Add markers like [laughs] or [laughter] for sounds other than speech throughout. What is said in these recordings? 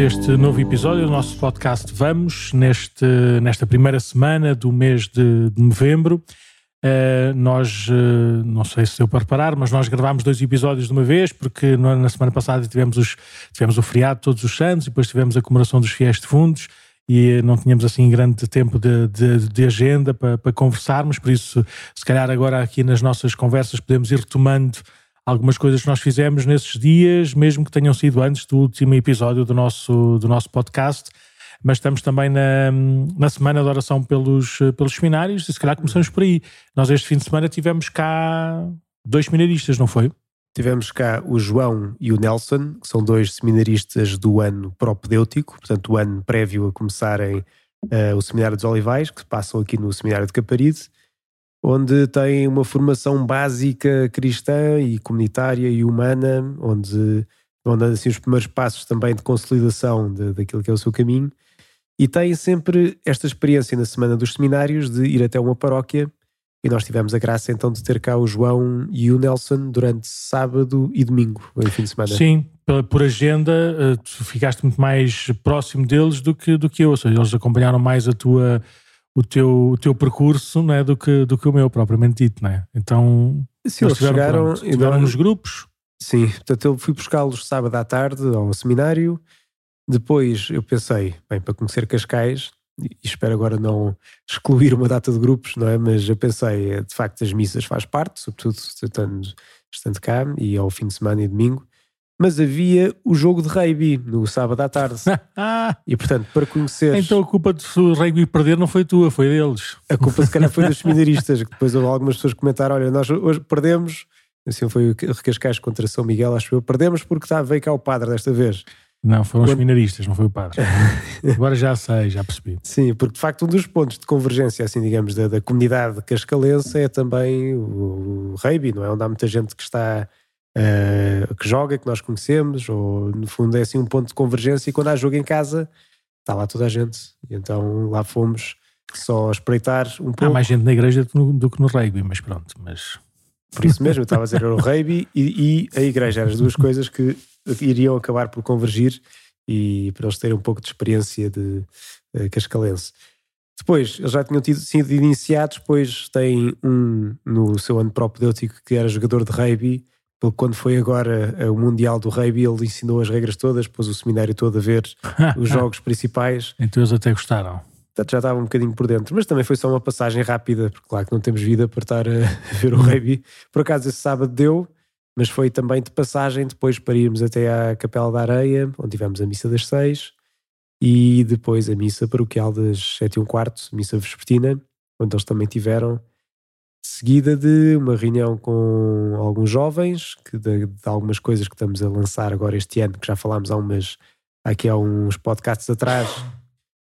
Este novo episódio do nosso podcast Vamos, neste, nesta primeira semana do mês de, de novembro. Uh, nós, uh, não sei se deu para reparar, mas nós gravámos dois episódios de uma vez, porque na, na semana passada tivemos, os, tivemos o feriado Todos os Santos e depois tivemos a comemoração dos fiéis defuntos e não tínhamos assim grande tempo de, de, de agenda para, para, conversarmos, por isso, se calhar agora aqui nas nossas conversas podemos ir retomando algumas coisas que nós fizemos nesses dias, mesmo que tenham sido antes do último episódio do nosso, do nosso podcast. Mas estamos também na, na semana de oração pelos, pelos seminários e se calhar começamos por aí. Nós este fim de semana tivemos cá dois seminaristas, não foi? Tivemos cá o João e o Nelson, que são dois seminaristas do ano propedêutico, portanto, o ano prévio a começarem uh, o Seminário dos Olivais, que passam aqui no Seminário de Caparide onde tem uma formação básica cristã e comunitária e humana, onde vão dando assim os primeiros passos também de consolidação de, daquilo que é o seu caminho. E tem sempre esta experiência na semana dos seminários de ir até uma paróquia. E nós tivemos a graça então de ter cá o João e o Nelson durante sábado e domingo, o fim de semana. Sim, por agenda, eh, tu ficaste muito mais próximo deles do que, do que eu, ou seja, eles acompanharam mais a tua o teu, o teu percurso não é, do, que, do que o meu, propriamente dito, não é? Então, Sim, eles chegaram, estiveram nos grupos. Sim, portanto eu fui buscá-los sábado à tarde ao seminário, depois eu pensei, bem, para conhecer Cascais, e espero agora não excluir uma data de grupos, não é? Mas eu pensei, de facto, as missas faz parte, sobretudo estando, estando cá, e ao fim de semana e domingo mas havia o jogo de rugby no sábado à tarde. [laughs] e portanto, para conhecer. Então a culpa de o rugby perder não foi tua, foi deles. A culpa se calhar foi dos [laughs] seminaristas, que depois algumas pessoas comentaram: olha, nós hoje perdemos. Assim foi o Recascais contra São Miguel, acho eu. Perdemos porque tá, veio cá o padre desta vez. Não, foram Quando... os seminaristas, não foi o padre. [laughs] Agora já sei, já percebi. Sim, porque de facto um dos pontos de convergência, assim, digamos, da, da comunidade cascalense é também o, o rugby, não é? Onde há muita gente que está uh, que joga, que nós conhecemos, ou no fundo é assim um ponto de convergência. E quando há jogo em casa, está lá toda a gente. E então lá fomos só espreitar um pouco. Há mais gente na igreja do que no rugby, mas pronto. Mas... Por isso mesmo, eu estava a dizer o rugby e, e a igreja, eram as duas coisas que iriam acabar por convergir e para eles terem um pouco de experiência de uh, cascalense. Depois, eles já tinham tido, sido iniciados, depois tem um no seu ano propedêutico que era jogador de rugby porque quando foi agora o Mundial do Rugby, ele ensinou as regras todas, pôs o seminário todo a ver [laughs] os jogos principais. Então eles até gostaram. Portanto, já estava um bocadinho por dentro, mas também foi só uma passagem rápida, porque claro que não temos vida para estar a [laughs] ver o rugby. Por acaso esse sábado deu, mas foi também de passagem depois para irmos até à Capela da Areia, onde tivemos a missa das seis, e depois a missa paroquial das sete e um quarto, missa vespertina, onde eles também tiveram seguida de uma reunião com alguns jovens, que de, de, algumas coisas que estamos a lançar agora este ano, que já falámos há umas, aqui há uns podcasts atrás,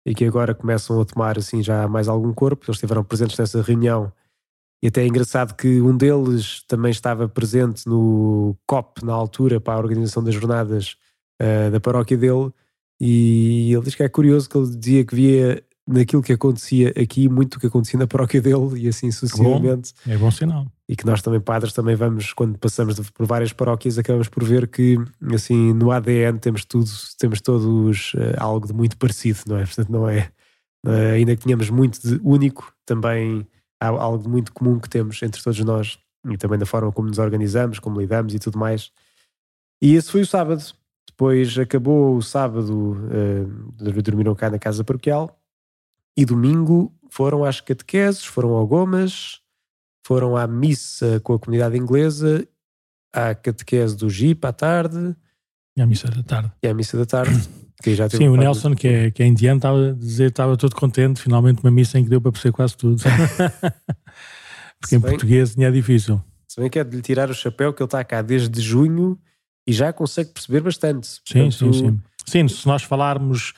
e que agora começam a tomar assim já mais algum corpo. Eles estiveram presentes nessa reunião. E até é engraçado que um deles também estava presente no COP na altura para a organização das jornadas uh, da paróquia dele. E ele diz que é curioso que ele dizia que via naquilo que acontecia aqui, muito o que acontecia na paróquia dele e assim sucessivamente. Bom, é bom sinal. E que nós também, padres, também vamos, quando passamos por várias paróquias, acabamos por ver que, assim, no ADN temos tudo, temos todos uh, algo de muito parecido, não é? Portanto, não é, uh, ainda que tenhamos muito de único, também há algo de muito comum que temos entre todos nós e também da forma como nos organizamos, como lidamos e tudo mais. E esse foi o sábado. Depois acabou o sábado, uh, dormiram cá na casa paroquial e domingo foram às catequeses, foram ao Gomas, foram à missa com a comunidade inglesa, à catequese do Jeep à tarde. E à missa da tarde. E à missa da tarde. [coughs] Que já Sim, o Nelson, que é, que é indiano, estava a dizer estava todo contente, finalmente uma missa em que deu para perceber quase tudo. [laughs] Porque em bem, português é difícil. Se bem que é de lhe tirar o chapéu, que ele está cá desde junho e já consegue perceber bastante. Sim, Portanto, sim, sim. Sim, se nós falarmos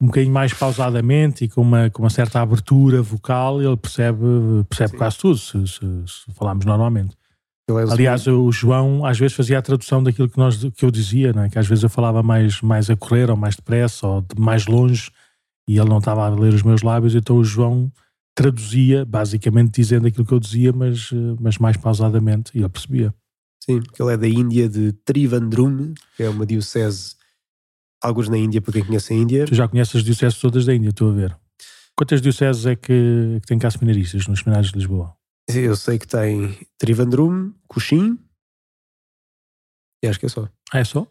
um bocadinho mais pausadamente e com uma, com uma certa abertura vocal, ele percebe, percebe quase tudo, se, se, se falarmos normalmente. É Aliás, o João às vezes fazia a tradução daquilo que, nós, que eu dizia, é? que às vezes eu falava mais, mais a correr ou mais depressa ou de mais longe e ele não estava a ler os meus lábios, então o João traduzia, basicamente dizendo aquilo que eu dizia, mas, mas mais pausadamente, e ele percebia. Sim, porque ele é da Índia, de Trivandrum, que é uma diocese alguns na Índia, para quem conhece a Índia. Tu já conheces as dioceses todas da Índia, estou a ver. Quantas dioceses é que, que tem cá seminaristas nos seminários de Lisboa? Eu sei que tem Trivandrum, Coxim e acho que é só. Ah, é só?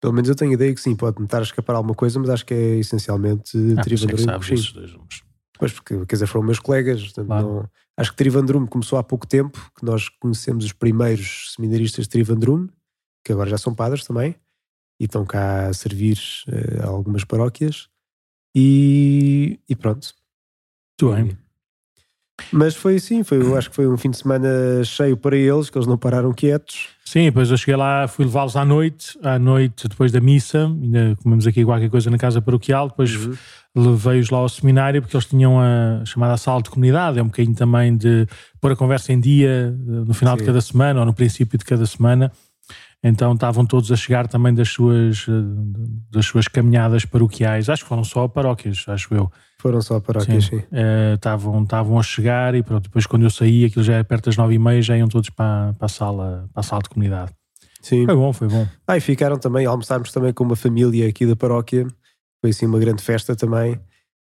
Pelo menos eu tenho ideia que sim, pode-me estar a escapar alguma coisa, mas acho que é essencialmente Ah, é Trivandrum e sabes Coxim. esses dois nomes. Pois, porque quer dizer, foram meus colegas. portanto, Claro. não- acho que Trivandrum começou há pouco tempo, que nós conhecemos os primeiros seminaristas de Trivandrum, que agora já são padres também, e estão cá a servir eh, a algumas paróquias. E, e pronto. Muito bem. Mas foi assim, foi, eu acho que foi um fim de semana cheio para eles, que eles não pararam quietos. Sim, depois eu cheguei lá, fui levá-los à noite, à noite depois da missa, ainda comemos aqui qualquer coisa na casa paroquial, depois Uhum. levei-os lá ao seminário porque eles tinham a chamada sala de comunidade, é um bocadinho também de pôr a conversa em dia eh, no final de Sim. cada semana ou no princípio de cada semana. Então estavam todos a chegar também das suas, eh, das suas caminhadas paroquiais. Acho que foram só paróquias, acho eu. Foram só paróquias, sim. Eh, Estavam estavam a chegar e pronto. Depois, quando eu saí, aquilo já era perto das nove e meia, já iam todos para, para, a, sala, para a sala de comunidade. Sim. Foi bom, foi bom. Ah, e ficaram também, almoçámos também com uma família aqui da paróquia. Foi assim uma grande festa também.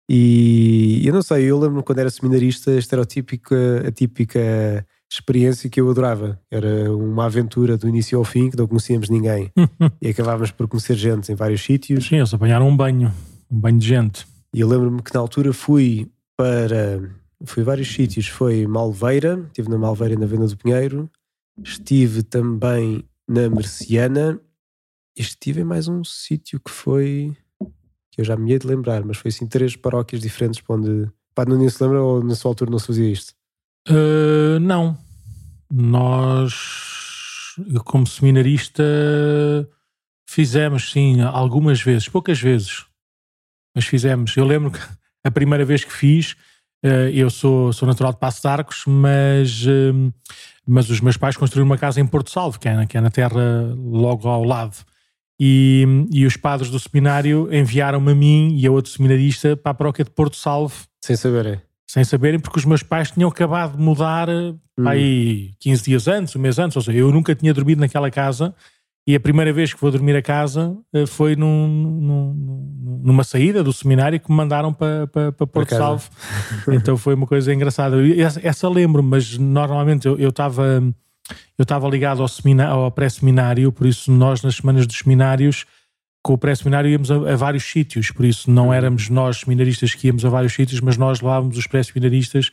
E eu não sei, eu lembro-me quando era seminarista, esta era a típica, a típica experiência que eu adorava. Era uma aventura do início ao fim, que não conhecíamos ninguém. [laughs] e acabávamos por conhecer gente em vários sítios. Sim, eles apanharam um banho, um banho de gente. E eu lembro-me que na altura fui para. Fui vários sítios. Foi Malveira, estive na Malveira e na Venda do Pinheiro. Estive também na Merciana. E estive em mais um sítio que foi. que eu já me ia de lembrar, mas foi assim três paróquias diferentes para onde. Pá, não nem se lembra ou na sua altura não se fazia isto? Uh, não. Nós, como seminarista, fizemos sim algumas vezes, poucas vezes, mas fizemos. Eu lembro que [laughs] a primeira vez que fiz, uh, eu sou, sou natural de Passo de Arcos, mas, um, mas os meus pais construíram uma casa em Porto Salvo, que é, que é na terra logo ao lado. E, e os padres do seminário enviaram-me a mim e a outro seminarista para a paróquia de Porto Salvo, Sem saber, é? Sem saberem, porque os meus pais tinham acabado de mudar eh, Hum. aí 15 dias antes, um mês antes, ou seja, eu nunca tinha dormido naquela casa e a primeira vez que vou dormir a casa eh, foi num, num- num- numa saída do seminário que me mandaram para, para, para Porto. Salvo. [laughs] então foi uma coisa engraçada. Essa, essa lembro-me, mas normalmente eu estava eu estava ligado ao, semina- ao pré-seminário, por isso nós nas semanas dos seminários com o pré-seminário íamos a, a vários sítios, por isso não éramos nós seminaristas que íamos a vários sítios, mas nós levávamos os pré-seminaristas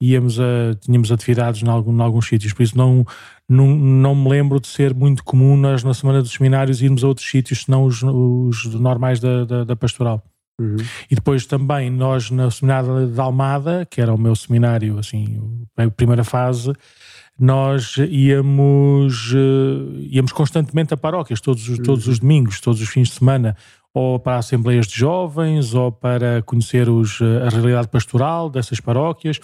e íamos a, tínhamos atividades em, algum, em alguns sítios, por isso não, não, não me lembro de ser muito comum nós na semana dos seminários irmos a outros sítios senão os, os normais da, da, da pastoral. Uhum. E depois também nós no seminário de Almada, que era o meu seminário, assim, a primeira fase, nós íamos, eh, íamos constantemente a paróquias, todos, os- todos os domingos, todos os fins de semana, ou para assembleias de jovens, ou para conhecer os, eh, a realidade pastoral dessas paróquias,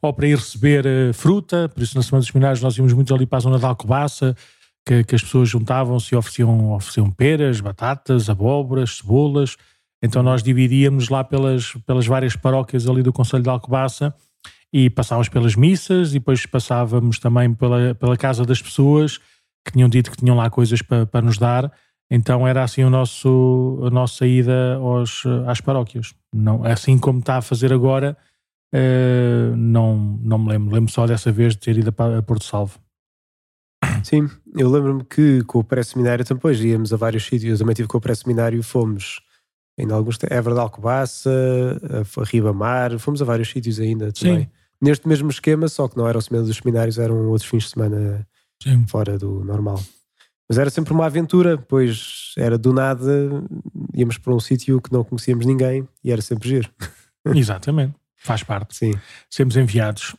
ou para ir receber eh, fruta, por isso na Semana dos Seminários nós íamos muito ali para a zona da Alcobaça, que, que as pessoas juntavam-se e ofereciam, ofereciam peras, batatas, abóboras, cebolas, então nós dividíamos lá pelas, pelas várias paróquias ali do Conselho de Alcobaça e passávamos pelas missas e depois passávamos também pela, pela casa das pessoas que tinham dito que tinham lá coisas para, para nos dar. Então era assim o nosso, a nossa ida aos, às paróquias. Não, assim como está a fazer agora, eh, não, não me lembro. Lembro só dessa vez de ter ido a Porto Salvo. Sim, eu lembro-me que com o pré-seminário depois íamos a vários sítios. Eu também tive com o pré-seminário, fomos em alguns Évora de Alcobaça, a Ribamar, fomos a vários sítios ainda também. Sim. Neste mesmo esquema, só que não era o semana dos seminários, eram outros fins de semana Sim. fora do normal. Mas era sempre uma aventura, pois era do nada, íamos para um sítio que não conhecíamos ninguém e era sempre giro. [laughs] Exatamente. Faz parte. Sim, Sermos enviados.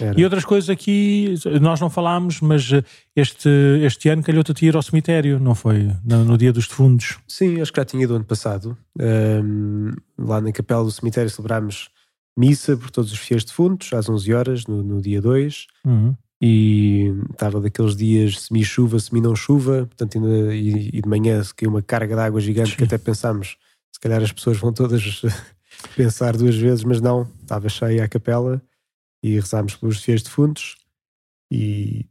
era. E outras coisas aqui, nós não falámos, mas eh, este, este ano calhou-te a ir ao cemitério, não foi? No, no dia dos defuntos. Sim, acho que já tinha ido ano passado. Ahm, lá na capela do cemitério celebrámos missa por todos os fiéis defuntos, às 11 horas, no, no dia 2. Uhum. E estava daqueles dias semi-chuva, semi-não chuva, portanto, ainda, e, e de manhã se caiu uma carga de água gigante que Sim. até pensámos, se calhar as pessoas vão todas [laughs] pensar duas vezes, mas não, estava cheia a capela e rezámos pelos fiéis defuntos e,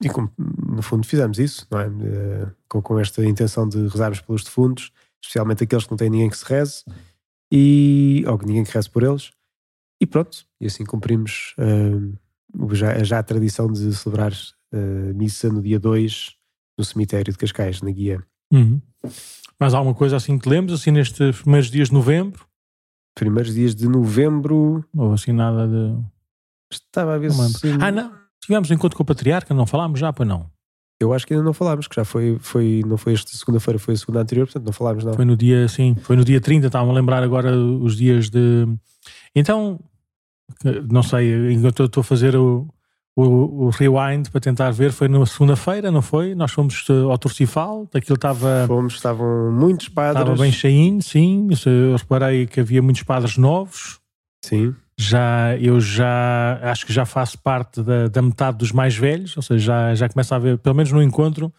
e como, no fundo fizemos isso, não é? Eh, Com, com esta intenção de rezarmos pelos defuntos especialmente aqueles que não têm ninguém que se reze, e, ou ninguém que reze por eles. E pronto, e assim cumprimos uh, já, já a tradição de celebrar uh, missa no dia 2 no cemitério de Cascais, na guia. Uhum. Mais alguma coisa assim que lembres, assim nestes primeiros dias de novembro? Primeiros dias de novembro. Ou assim nada de. Estava a ver não se. Ah, não. Tivemos um encontro com o Patriarca, não falámos já, pois não? Eu acho que ainda não falámos, que já foi, foi não foi esta segunda-feira, foi a segunda anterior, portanto não falámos não. Foi no dia, sim, foi no dia 30, estava a lembrar agora os dias de. Então, não sei, estou a fazer o, o, o, rewind para tentar ver, foi na segunda-feira, não foi? Nós fomos ao Torcifal, aquilo estava. Fomos, estavam muitos padres. Estava bem cheinho, sim. Eu reparei que havia muitos padres novos. Sim. Já, eu já acho que já faço parte da, da metade dos mais velhos, ou seja, já, já começa a ver, pelo menos no encontro,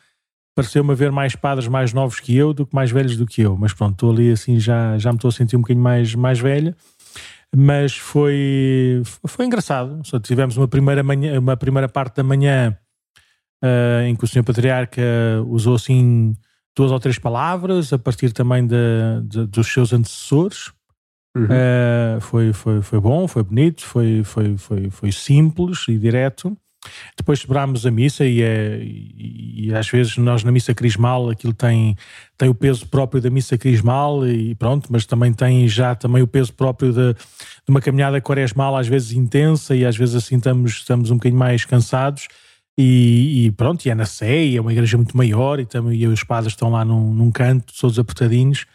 pareceu-me haver mais padres mais novos que eu do que mais velhos do que eu. Mas pronto, estou ali assim, já, já me estou a sentir um bocadinho mais, mais velho mas foi, foi engraçado. Só tivemos uma primeira, manhã, uma primeira parte da manhã uh, em que o Senhor Patriarca usou assim duas ou três palavras a partir também de, de dos seus antecessores. Uhum. Uh, foi, foi, foi bom, foi bonito, foi, foi, foi, foi simples e direto. Depois celebrámos a missa e, é, e, e, às vezes nós na missa crismal aquilo tem, tem o peso próprio da missa crismal e pronto, mas também tem já também o peso próprio de, de uma caminhada quaresmal às vezes intensa e às vezes assim estamos, estamos um bocadinho mais cansados e, e pronto, e é na Sé e é uma igreja muito maior e, também, e os padres estão lá num, num canto, todos apertadinhos.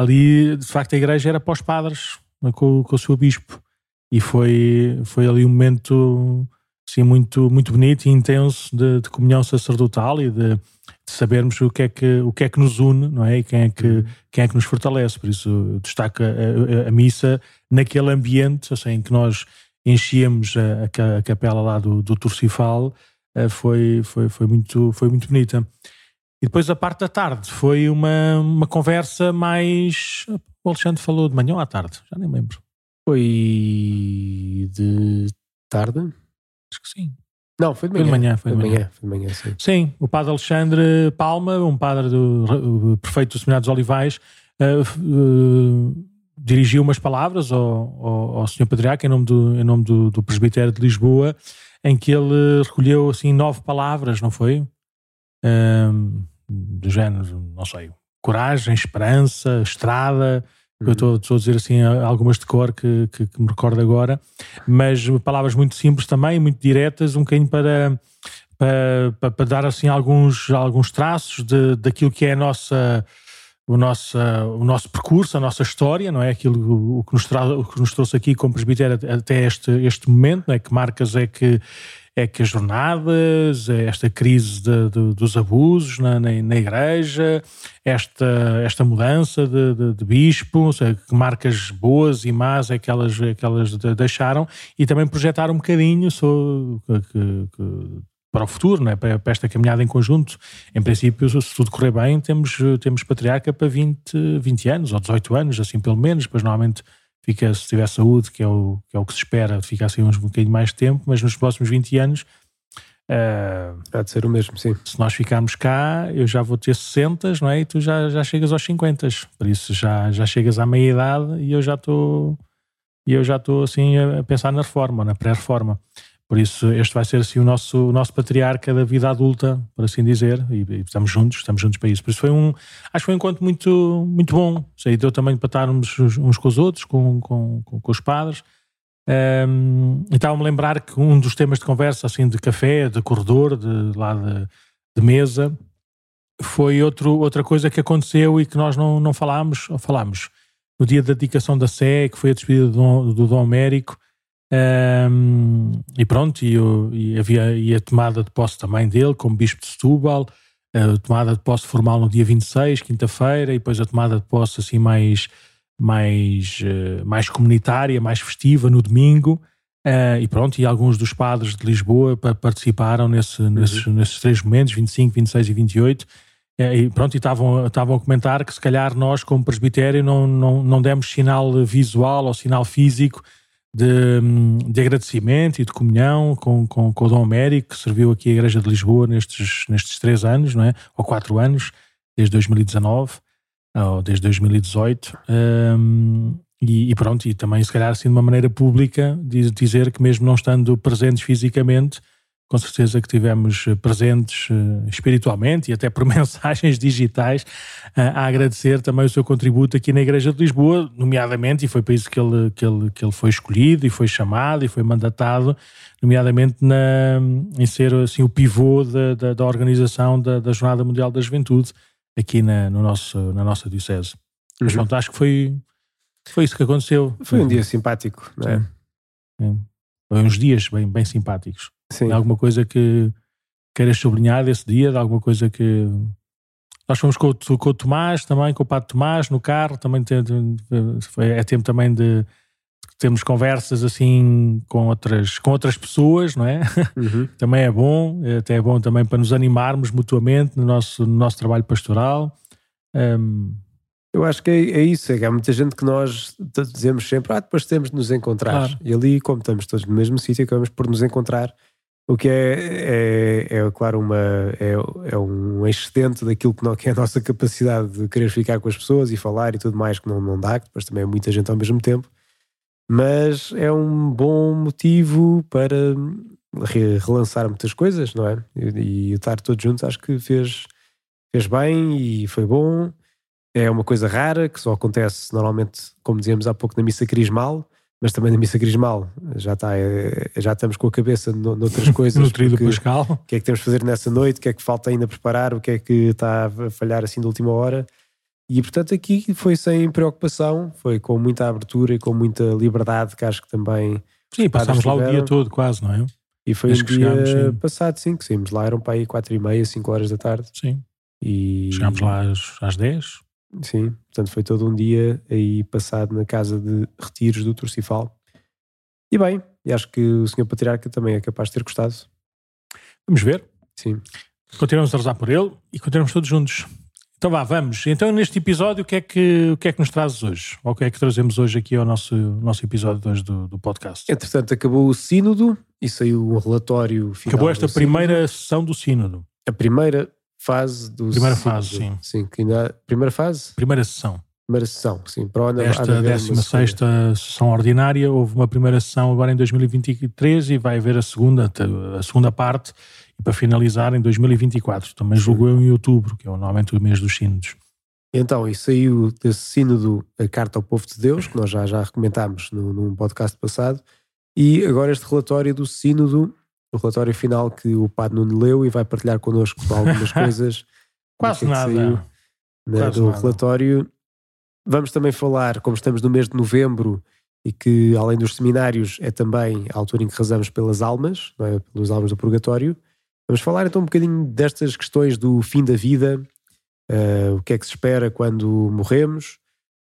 Ali de facto a igreja era para os padres com, com o seu bispo e foi, foi ali um momento sim, muito, muito bonito e intenso de, de comunhão sacerdotal e de, de, sabermos o que, é que, o que é que nos une, não é? E quem é que, uhum. quem é que nos fortalece. Por isso, destaca a, a, a missa naquele ambiente assim, em que nós enchíamos a, a capela lá do, do Turcifal, eh, foi, foi, foi, muito, foi muito bonita. E depois a parte da tarde foi uma, uma conversa mais. O Alexandre falou de manhã ou à tarde? Já nem lembro. Foi de tarde? Acho que sim. Não, foi de manhã. Foi de manhã, foi de manhã. manhã. Foi de manhã sim. sim, o padre Alexandre Palma, um padre do prefeito do Seminário dos Olivais, uh, uh, dirigiu umas palavras ao, ao, ao Sr. Patriarca em nome, do, em nome do, do presbitério de Lisboa, em que ele recolheu assim nove palavras, não foi? Um, do género, não sei, coragem, esperança, estrada, eu estou, a dizer assim algumas de cor que, que, que, me recordo agora, mas palavras muito simples também, muito diretas, um bocadinho para, para, para, para dar assim alguns, alguns traços de, daquilo que é a nossa, o, nosso, o nosso percurso, a nossa história, não é? Aquilo o que nos, tra, o que nos trouxe aqui como presbitério até este, este momento, não é? Que marcas é que é que as jornadas, é esta crise de, de, dos abusos na, na, na, igreja, esta, esta mudança de, de, bispo, seja, que marcas boas e más é que elas, é que elas deixaram e também projetar um bocadinho sobre, que, que, para o futuro, não é? para, esta caminhada em conjunto. Em princípio, se tudo correr bem, temos, temos patriarca para 20, 20 anos ou 18 anos, assim pelo menos, depois normalmente fica, se tiver saúde, que é o que, é o que se espera, fica assim uns um bocadinho mais de tempo, mas nos próximos 20 anos. Uh, Há de ser o mesmo, sim. Se nós ficarmos cá, eu já vou ter 60, não é? E tu já, já chegas aos 50. Por isso já, já chegas à meia idade e eu já estou. E eu já estou assim a pensar na reforma, na pré-reforma. Por isso, este vai ser assim o nosso, o nosso patriarca da vida adulta, por assim dizer, e, e, estamos juntos, estamos juntos para isso. Por isso foi um, acho que foi um encontro muito, muito bom. Sei, deu também para estarmos uns com os outros, com, com, com, com os padres. Um, e estava-me a lembrar que um dos temas de conversa, assim, de café, de corredor, de lá de, de mesa, foi outro, outra coisa que aconteceu e que nós não, não falámos, ou falámos no dia da dedicação da Sé, que foi a despedida do do Dom Américo, um, e pronto, e, e, havia e a tomada de posse também dele, como Bispo de Setúbal, a tomada de posse formal no dia 26, quinta-feira, e depois a tomada de posse assim mais, mais, uh, mais comunitária, mais festiva no domingo. Uh, e pronto, e alguns dos padres de Lisboa participaram nesse, uhum. nesses, nesses três momentos, 25, 26 e 28. Uh, eh, e pronto, e estavam, estavam a comentar que se calhar nós, como presbitério, não, não, não demos sinal visual ou sinal físico de, de agradecimento e de comunhão com, com, com o Dom Américo, que serviu aqui a Igreja de Lisboa nestes, nestes três anos, não é? ou quatro anos, desde 2019. ou desde 2018. Um, e, e, pronto, e também se calhar assim de uma maneira pública de dizer que mesmo não estando presentes fisicamente, com certeza que tivemos presentes uh, espiritualmente e até por [laughs] mensagens digitais uh, a agradecer também o seu contributo aqui na Igreja de Lisboa, nomeadamente, e foi para isso que ele, que ele, que ele foi escolhido e foi chamado e foi mandatado, nomeadamente na, em ser assim o pivô da, da, da organização da, da, Jornada Mundial da Juventude aqui na, no nosso, na nossa Diocese. Uhum. Mas pronto, acho que foi, foi isso que aconteceu. Foi um dia simpático, não é? Foi uns dias bem, bem simpáticos. Sim. alguma coisa que queiras sublinhar desse dia? De alguma coisa que. Nós fomos com, com o Tomás também, com o Padre Tomás no carro, também tem, foi, é tempo também de temos conversas assim com outras, com outras pessoas, não é? Uhum. [laughs] também é bom, até é bom também para nos animarmos mutuamente no nosso, no nosso trabalho pastoral. Um, eu acho que é, é, isso, é que há muita gente que nós dizemos sempre, ah, depois temos de nos encontrar. Claro. E ali, como estamos todos no mesmo sítio, acabamos por nos encontrar, o que é, é, é claro, uma, é, é um excedente daquilo que, não, que é a nossa capacidade de querer ficar com as pessoas e falar e tudo mais, que não, não dá, que depois também é muita gente ao mesmo tempo. Mas é um bom motivo para relançar muitas coisas, não é? E, e estar todos juntos acho que fez, fez bem e foi bom é uma coisa rara que só acontece normalmente, como dizíamos há pouco, na missa crismal, mas também na missa crismal já, está, é, já estamos com a cabeça noutras [laughs] coisas. no trio do Pascal. O que é que temos de fazer nessa noite? O que é que falta ainda preparar? O que é que está a falhar assim de última hora? E portanto aqui foi sem preocupação, foi com muita abertura e com muita liberdade que acho que também. Sim, passámos lá o dia todo quase, não é? E foi Desde um dia chegámos, passado, sim, que saímos lá, eram para aí 4 e meia, 5 horas da tarde. Sim. E... Chegámos lá às, às 10. Sim, portanto foi todo um dia aí passado na casa de retiros do Turcifal. E bem, e acho que o Sr. Patriarca também é capaz de ter gostado. Vamos ver. Sim. Continuamos a rezar por ele e continuamos todos juntos. Então vá, vamos. Então neste episódio o que é que, o que, é que nos trazes hoje? Ou o que é que trazemos hoje aqui ao nosso, nosso episódio hoje do, do podcast? Entretanto acabou o sínodo e saiu um relatório final. Acabou esta primeira sessão do sínodo. A primeira fase do Primeira fase, sim. Sim, que ainda, primeira fase? Primeira sessão. Primeira sessão, sim. Para onde Esta 16 sessão ordinária, houve uma primeira sessão agora em 2023 e vai haver a segunda, a segunda parte, e para finalizar em 2024. Também julgo eu em outubro, que é normalmente o mês dos sínodos. Então, e saiu desse sínodo a Carta ao Povo de Deus, que nós já, já recomentámos no, num podcast passado, e agora este relatório do sínodo o relatório final que o Padre Nuno leu e vai partilhar connosco algumas [laughs] coisas. Quase nada. Saiu, né, do nada. relatório. Vamos também falar, como estamos no mês de novembro e que além dos seminários é também a altura em que rezamos pelas almas, não é? pelas almas do purgatório. Vamos falar então um bocadinho destas questões do fim da vida, uh, o que é que se espera quando morremos.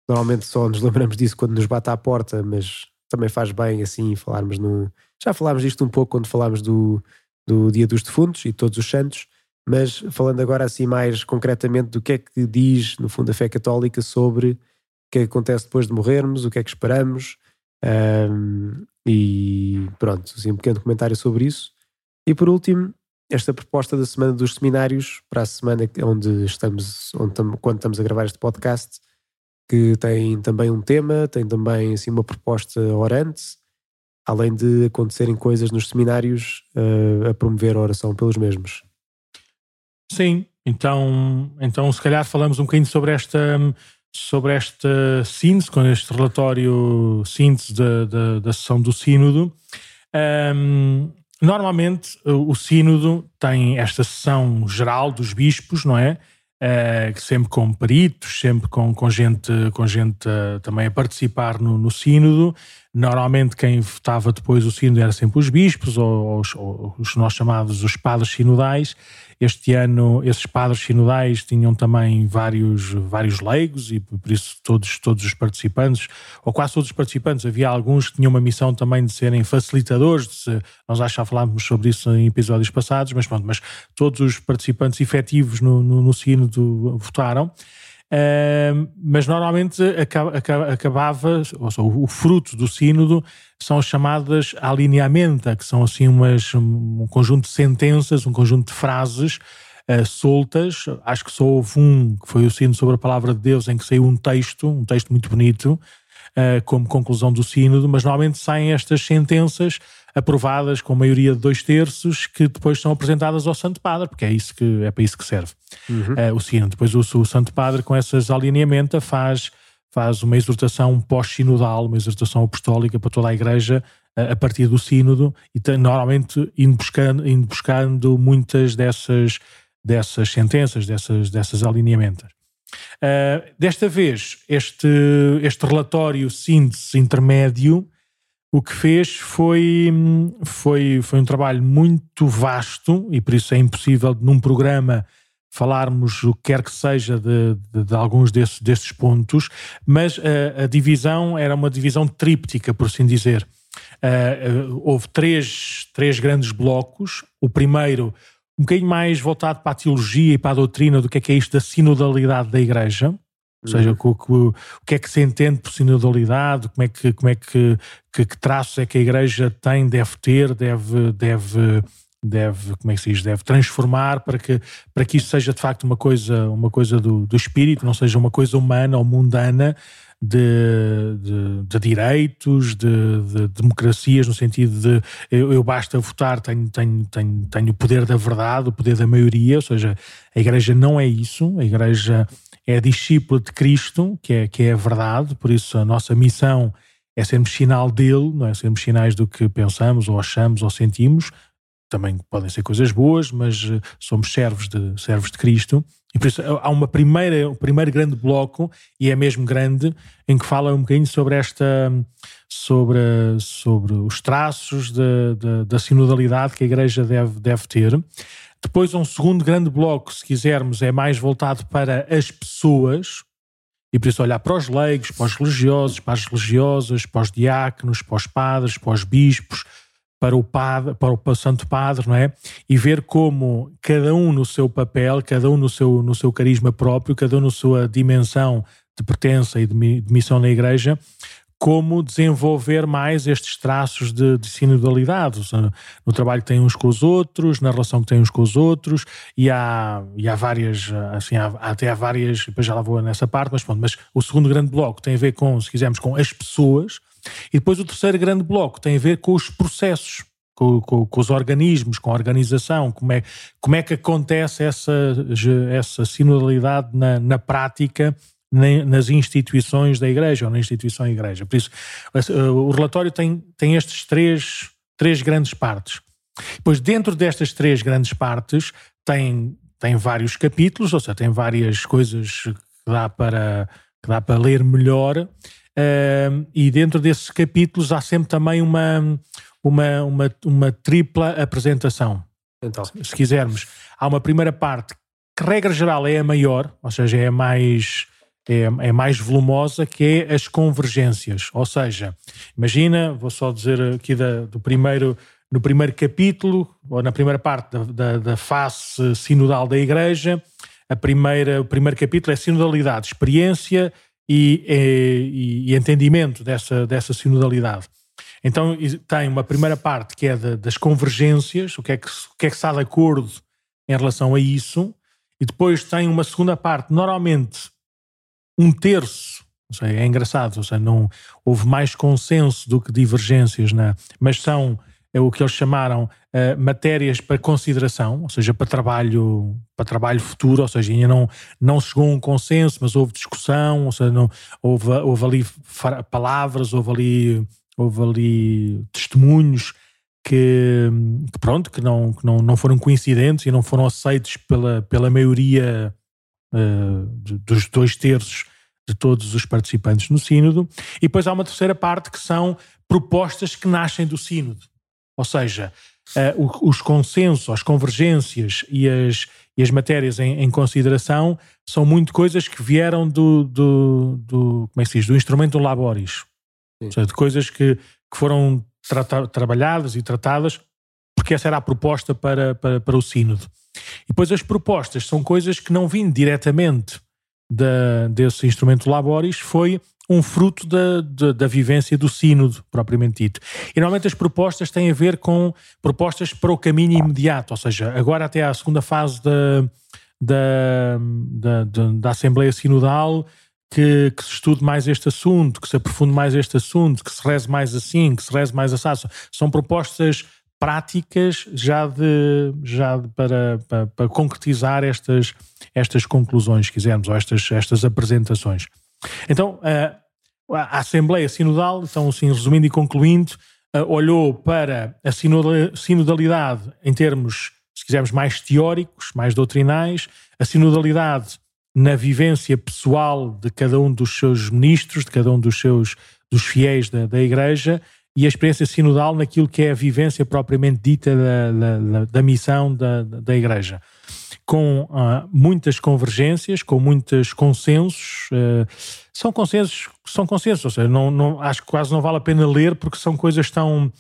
Normalmente só nos lembramos disso quando nos bate à porta, mas também faz bem assim falarmos no, já falámos disto um pouco quando falámos do, do Dia dos Defuntos e todos os santos, mas falando agora assim mais concretamente do que é que diz, no fundo, a fé católica sobre o que, é acontece depois de morrermos, o que é que esperamos, um, e pronto, assim, um pequeno comentário sobre isso. E por último, esta proposta da semana dos seminários para a semana onde estamos, onde quando estamos a gravar este podcast, que tem também um tema, tem também assim uma proposta orante, além de acontecerem coisas nos seminários uh, a promover a oração pelos mesmos. Sim, então, então se calhar falamos um bocadinho sobre esta, sobre esta síntese, com este relatório síntese da, da, da sessão do sínodo. Um, normalmente o sínodo tem esta sessão geral dos bispos, não é? Uh, sempre com peritos, sempre com, com gente, com gente uh, também a participar no, no sínodo. Normalmente quem votava depois o sínodo era sempre os bispos ou, os, ou os nós chamados os padres sinodais. Este ano esses padres sinodais tinham também vários, vários leigos e por isso todos, todos os participantes, ou quase todos os participantes, havia alguns que tinham uma missão também de serem facilitadores, de nós já falámos sobre isso em episódios passados, mas pronto, mas todos os participantes efetivos no, no, no sínodo votaram. Mas normalmente acaba, acaba, acabava, ou seja, o, fruto do sínodo são as chamadas alinhamenta, que são assim umas, um conjunto de sentenças, um conjunto de frases uh, soltas. Acho que só houve um, que foi o sino sobre a palavra de Deus, em que saiu um texto, um texto muito bonito, uh, como conclusão do sínodo, mas normalmente saem estas sentenças aprovadas com maioria de dois terços que depois são apresentadas ao Santo Padre, porque é, isso que, é para isso que serve uhum. uh, o sino. Depois o, o, Santo Padre, com essas alinhamentos, faz, faz uma exortação pós-sinodal, uma exortação apostólica para toda a Igreja, a partir do sínodo e tem, normalmente indo buscando, indo buscando muitas dessas, dessas sentenças, dessas, dessas alinhamentos. Uh, desta vez, este, este relatório síntese intermédio, o que fez foi, foi, foi um trabalho muito vasto e por isso é impossível num programa falarmos o que quer que seja de, de, de alguns desses, desses pontos, mas a, a divisão era uma divisão tríptica, por assim dizer. Uh, houve três, três grandes blocos. O primeiro, um bocadinho mais voltado para a teologia e para a doutrina do que é que é isto da sinodalidade da Igreja. Ou seja, uhum. o, o, o, que é que se entende por sinodalidade, como é que, como é que, que, que traços é que a Igreja tem, deve ter, deve, deve, deve, como é que se diz, deve transformar para que, para que isso seja de facto uma coisa, uma coisa do, do espírito, não seja uma coisa humana ou mundana, de, de, de direitos, de, de, democracias, no sentido de eu, eu basta votar, tenho, tenho, tenho, tenho o poder da verdade, o poder da maioria, ou seja, a Igreja não é isso, a Igreja é discípula de Cristo, que é, que é a verdade, por isso a nossa missão é sermos sinal dele, não é sermos sinais do que pensamos ou achamos ou sentimos, também podem ser coisas boas, mas eh, somos servos de, servos de Cristo. E por isso há uma primeira, um primeiro grande bloco, e é mesmo grande, em que fala um bocadinho sobre esta, sobre, sobre os traços de, de, da sinodalidade que a Igreja deve, deve ter. Depois, um segundo grande bloco, se quisermos, é mais voltado para as pessoas, e por isso olhar para os leigos, para os religiosos, para as religiosas, para os diáconos, para os padres, para os bispos, para o padre, para o Santo Padre, não é? E ver como cada um no seu papel, cada um no seu, no seu carisma próprio, cada um na sua dimensão de pertença e de, missão na Igreja, como desenvolver mais estes traços de, de sinodalidade, no trabalho que têm uns com os outros, na relação que têm uns com os outros, e há, e há várias, assim, há, até há várias, depois já lá vou nessa parte, mas pronto, mas o segundo grande bloco tem a ver com, se quisermos, com as pessoas, e depois o terceiro grande bloco tem a ver com os processos, com, com, com, os organismos, com a organização, como é, como é que acontece essa, essa sinodalidade na, na prática nas instituições da Igreja ou na instituição Igreja. Por isso, o relatório tem, tem estes três, três grandes partes. Depois, dentro destas três grandes partes, tem, tem vários capítulos, ou seja, tem várias coisas que dá para, que dá para ler melhor, Uh, e dentro desses capítulos há sempre também uma, uma, uma, uma tripla apresentação. Então. Se quisermos, há uma primeira parte que, regra geral, é a maior, ou seja, é a mais, é, é mais volumosa, que é as convergências. Ou seja, imagina, vou só dizer aqui da, do primeiro, no primeiro capítulo, ou na primeira parte da, da, da face sinodal da Igreja, a primeira, o primeiro capítulo é sinodalidade, experiência, e, e, e entendimento dessa, dessa sinodalidade. Então tem uma primeira parte que é de, das convergências, o que, é que, o que é que está de acordo em relação a isso, e depois tem uma segunda parte, normalmente um terço, seja, é engraçado, seja, não, houve mais consenso do que divergências, né? mas são é o que eles chamaram uh, matérias para consideração, ou seja, para trabalho, para trabalho futuro, ou seja, ainda não, não chegou a um consenso, mas houve discussão, ou seja, não, houve, houve ali palavras, houve ali, houve ali testemunhos que, que, pronto, que, não, que não, não foram coincidentes e não foram aceitos pela, pela maioria uh, dos dois terços de todos os participantes no sínodo. E depois há uma terceira parte que são propostas que nascem do sínodo. Ou seja, uh, os consensos, as convergências e as, e as matérias em, em, consideração são muito coisas que vieram do, do, do como é que se diz, do instrumento laboris. Ou seja, de coisas que, que foram trabalhadas e tratadas porque essa era a proposta para, para, para o sínodo. E depois as propostas são coisas que não vêm diretamente da, desse instrumento laboris, foi um fruto da, da, da, vivência do sínodo, propriamente dito. E normalmente as propostas têm a ver com propostas para o caminho imediato, ou seja, agora até à segunda fase da, da, da, da Assembleia Sinodal, que, que, se estude mais este assunto, que se aprofunde mais este assunto, que se reze mais assim, que se reze mais assim. São propostas práticas já, de, já de, para, para, para, concretizar estas, estas conclusões, se quisermos, ou estas, estas apresentações. Então, a Assembleia Sinodal, então, assim, resumindo e concluindo, olhou para a sinodalidade em termos, se quisermos, mais teóricos, mais doutrinais, a sinodalidade na vivência pessoal de cada um dos seus ministros, de cada um dos seus dos fiéis da, da Igreja, e a experiência sinodal naquilo que é a vivência propriamente dita da, da, da missão da, da Igreja com uh, muitas convergências, com muitos consensos. Uh, são consensos, são consensos, ou seja, não, não, acho que quase não vale a pena ler porque são coisas tão,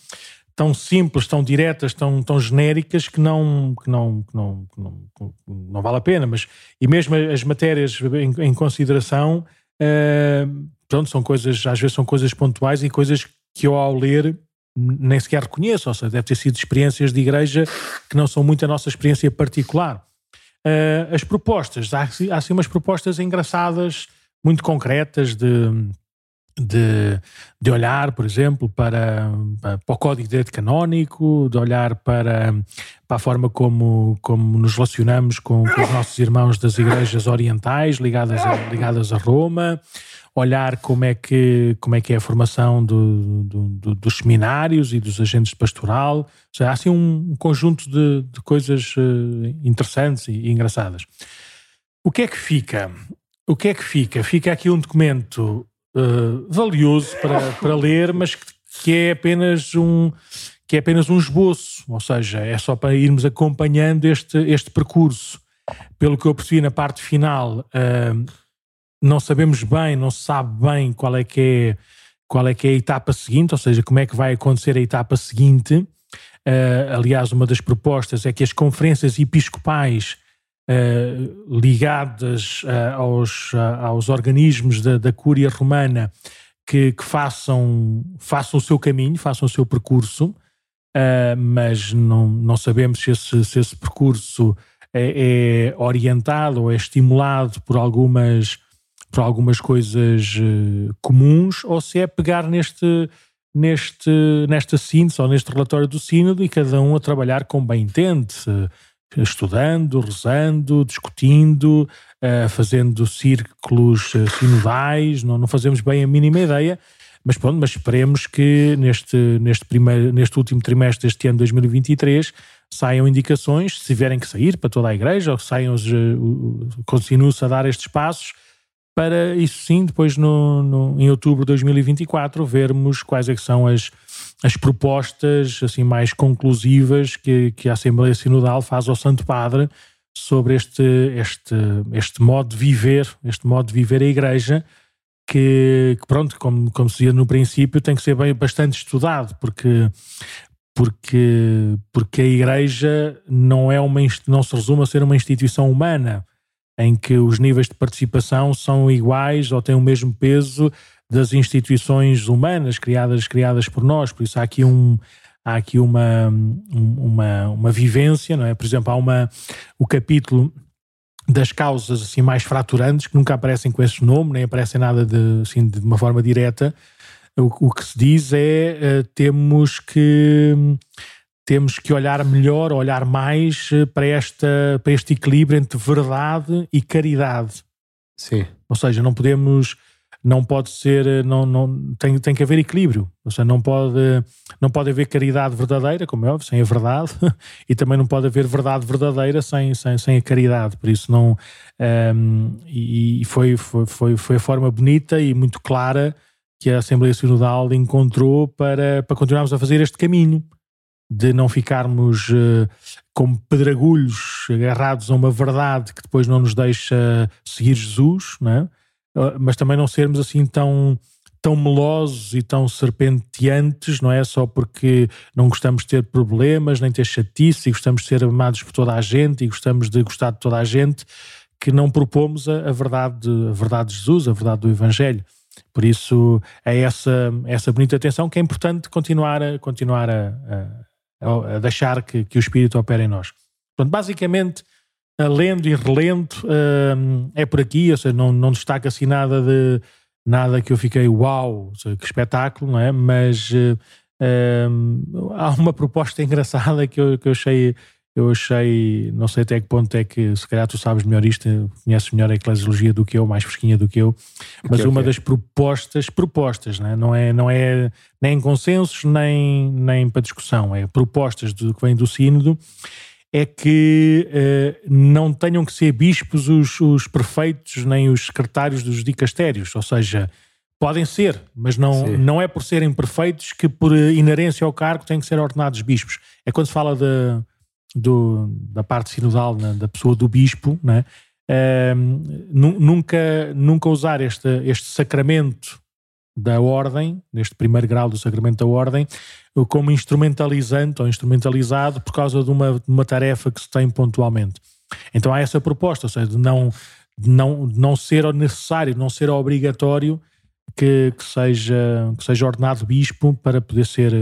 tão simples, tão diretas, tão, tão genéricas que não, que não, que não, que não, não, vale a pena. Mas, e mesmo as matérias em, em consideração, uh, pronto, são coisas, às vezes são coisas pontuais e coisas que eu ao ler nem sequer reconheço, ou seja, deve ter sido experiências de igreja que não são muito a nossa experiência particular. Uh, as propostas, há, há assim umas propostas engraçadas, muito concretas de, de, de olhar, por exemplo, para, para, o Código de Direito Canónico, de olhar para, para a forma como, como nos relacionamos com, com os nossos irmãos das igrejas orientais ligadas a, ligadas a Roma, olhar como é que, como é, que é a formação do, do, do, dos seminários e dos agentes de pastoral. Ou seja, há assim um, conjunto de, de coisas uh, interessantes e, e, engraçadas. O que é que fica? O que é que fica? Fica aqui um documento uh, valioso para, para ler, mas que, que é apenas um que é apenas um esboço, ou seja, é só para irmos acompanhando este, este percurso. Pelo que eu percebi na parte final, uh, não sabemos bem, não se sabe bem qual é que é qual é que é a etapa seguinte, ou seja, como é que vai acontecer a etapa seguinte. Uh, aliás, uma das propostas é que as conferências episcopais uh, ligadas uh, aos, aos organismos da, da Cúria Romana que, que, façam, façam o seu caminho, façam o seu percurso, mas não, não sabemos se esse, se esse percurso é, é orientado ou é estimulado por algumas por algumas coisas uh, comuns ou se é pegar neste, neste, nesta síntese ou neste relatório do sínodo e cada um a trabalhar como bem entende, estudando, rezando, discutindo, uh, fazendo círculos sinodais, não, não fazemos bem a mínima ideia, mas pronto, mas esperemos que neste, neste, primeiro, neste último trimestre deste ano 2023 saiam indicações, se tiverem que sair para toda a igreja, ou saiam, continuem-se a dar estes passos, para isso sim, depois no, no, em outubro de 2024, vermos quais é são as, as propostas assim mais conclusivas que, que a Assembleia Sinodal faz ao Santo Padre sobre este, este, este modo de viver, este modo de viver a Igreja, que, que pronto, como, como se dizia no princípio, tem que ser bem, bastante estudado, porque, porque, porque a Igreja não, é uma, não se resume a ser uma instituição humana, em que os níveis de participação são iguais ou têm o mesmo peso das instituições humanas criadas, criadas por nós. Por isso há aqui um, há aqui uma, uma, uma vivência, não é? Por exemplo, há uma, o capítulo das causas assim mais fraturantes que nunca aparecem com esse nome, nem aparecem nada de, assim, de uma forma direta. O, o que se diz é uh, temos que temos que olhar melhor, olhar mais eh, para, esta, para este equilíbrio entre verdade e caridade. Sim. Ou seja, não podemos, não pode ser, eh, não, não, tem, tem que haver equilíbrio. Ou seja, não pode, não pode haver caridade verdadeira, como é óbvio, sem a verdade, [laughs] e também não pode haver verdade verdadeira sem, sem, sem a caridade. Por isso não. Um, ehm, e foi, foi, foi, foi a forma bonita e muito clara que a Assembleia Sinodal encontrou para, para continuarmos a fazer este caminho de não ficarmos uh, como pedregulhos agarrados a uma verdade que depois não nos deixa seguir Jesus, é? Uh, mas também não sermos assim tão tão melosos e tão serpenteantes, não é? Só porque não gostamos de ter problemas, nem ter chatice, e gostamos de ser amados por toda a gente e gostamos de gostar de toda a gente, que não propomos a, a verdade, a verdade de Jesus, a verdade do Evangelho. Por isso é essa, essa bonita atenção que é importante continuar a, continuar a, a, deixar que, que o Espírito opere em nós. Portanto, basicamente, lendo e relendo, uh, é por aqui, ou seja, não, não destaca assim nada de nada que eu fiquei uau, seja, que espetáculo, não é? Mas uh, uh, há uma proposta [laughs] engraçada que eu, que eu achei eu achei, não sei até que ponto é que, se calhar tu sabes melhor isto, conheces melhor a eclesiologia do que eu, mais fresquinha do que eu, mas okay, uma okay. das propostas, propostas, né? não é, não é nem consensos, nem, nem para discussão, é propostas do, que vem do sínodo, é que eh, não tenham que ser bispos os, os prefeitos nem os secretários dos dicastérios, ou seja, podem ser, mas não, não é por serem perfeitos que por inerência ao cargo têm que ser ordenados bispos. É quando se fala de do, da parte sinodal, da pessoa do bispo, né, nunca, nunca usar este, este sacramento da ordem, neste primeiro grau do sacramento da ordem, como instrumentalizante ou instrumentalizado por causa de uma, de uma tarefa que se tem pontualmente. Então há essa proposta, ou seja, de não, de não, de não ser necessário, não ser obrigatório que, que, seja, que seja ordenado bispo para poder ser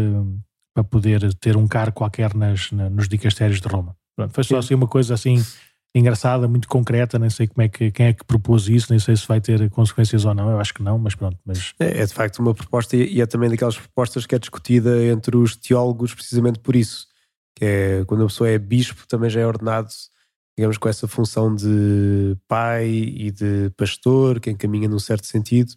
para poder ter um cargo qualquer nas, na, nos dicastérios de Roma. Pronto, foi só assim uma coisa assim engraçada, muito concreta, nem sei como é que, quem é que propôs isso, nem sei se vai ter consequências ou não, eu acho que não, mas pronto. Mas... É, é de facto uma proposta e é também daquelas propostas que é discutida entre os teólogos precisamente por isso, que é quando a pessoa é bispo também já é ordenado, digamos, com essa função de pai e de pastor, que encaminha num certo sentido,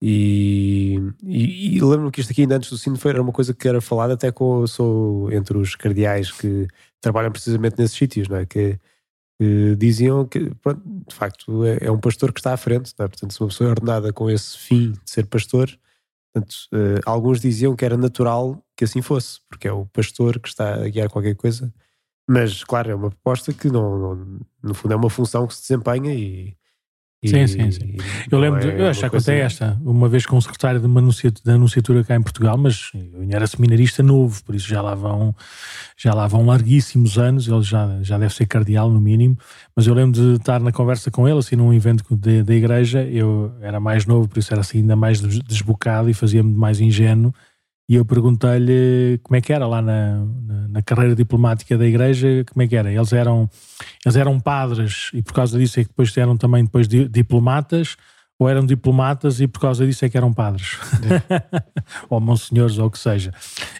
e, e, e lembro-me que isto aqui ainda antes do sino foi, era uma coisa que era falada até com sou entre os cardeais que trabalham precisamente nesses sítios, não é? Que, que diziam que pronto, de facto é, é, um pastor que está à frente, é? portanto, se uma pessoa é ordenada com esse fim de ser pastor, portanto, uh, alguns diziam que era natural que assim fosse, porque é o pastor que está a guiar qualquer coisa, mas claro, é uma proposta que não, não no fundo é uma função que se desempenha e sim, sim, sim. Eu lembro, é eu já contei esta, uma vez com um secretário de uma da anunciatura cá em Portugal, mas eu era seminarista novo, por isso já lá vão, já lá vão larguíssimos anos, ele já, já deve ser cardeal no mínimo, mas eu lembro de estar na conversa com ele, assim, num evento da igreja, eu era mais novo, por isso era assim ainda mais desbocado e fazia-me mais ingênuo, e eu perguntei-lhe como é que era lá na, na, na, carreira diplomática da igreja, como é que era. Eles eram, eles eram padres e por causa disso é que depois eram também depois diplomatas, ou eram diplomatas e por causa disso é que eram padres. [laughs] Ou monsenhores, ou o que seja.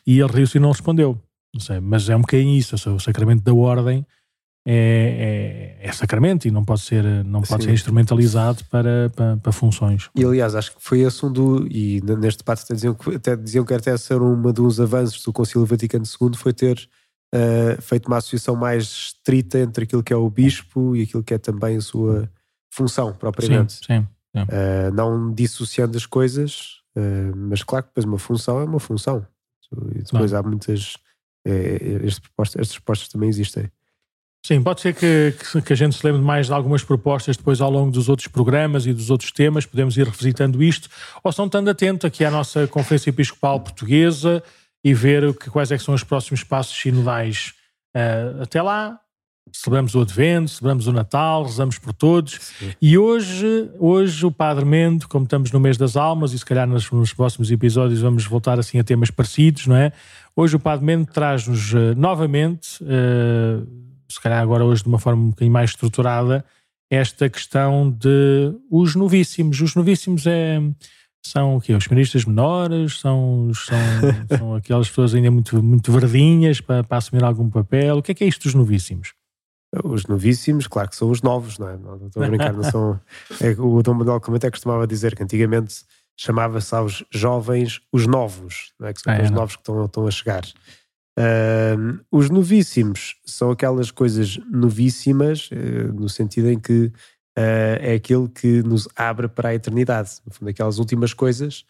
E ele riu-se e não respondeu. Não sei, mas é um bocadinho isso, o sacramento da ordem é, é, é, sacramento e não pode ser, não pode ser instrumentalizado para, para, para, funções. E aliás, acho que foi esse um do. E neste debate até diziam, que, até diziam que até ser uma dos avanços do Concílio Vaticano II foi ter uh, feito uma associação mais estrita entre aquilo que é o bispo e aquilo que é também a sua função propriamente. Sim, sim. sim. Uh, não dissociando as coisas, uh, mas claro que depois uma função é uma função. E depois há muitas. É, estas, propostas, estas propostas também existem. Sim, pode ser que, que, que, a gente se lembre mais de algumas propostas depois ao longo dos outros programas e dos outros temas, podemos ir revisitando isto, ou estão estando atento aqui à nossa Conferência Episcopal Portuguesa e ver o que, quais é são os próximos passos sinodais. Uh, até lá, celebramos o Advento, celebramos o Natal, rezamos por todos. Sim. E hoje, hoje o Padre Mendo, como estamos no mês das almas, e se calhar nos, nos, próximos episódios vamos voltar assim a temas parecidos, não é? Hoje o Padre Mendo traz-nos uh, novamente... Uh, se calhar agora hoje de uma forma um bocadinho mais estruturada, esta questão de os novíssimos. Os novíssimos é, são o quê? Os ministros menores? São, são, [laughs] são aquelas pessoas ainda muito, muito verdinhas para, para assumir algum papel? O que é que é isto dos novíssimos? Os novíssimos, claro que são os novos, não é? Não, estou a brincar, não são. [laughs] É, o Dom Manuel Clemente costumava dizer que antigamente chamava-se aos jovens os novos, não é? que são ah, é, os não. novos que estão, estão a chegar. Uh, os novíssimos são aquelas coisas novíssimas, uh, no sentido em que uh, é aquilo que nos abre para a eternidade. No fundo, aquelas últimas coisas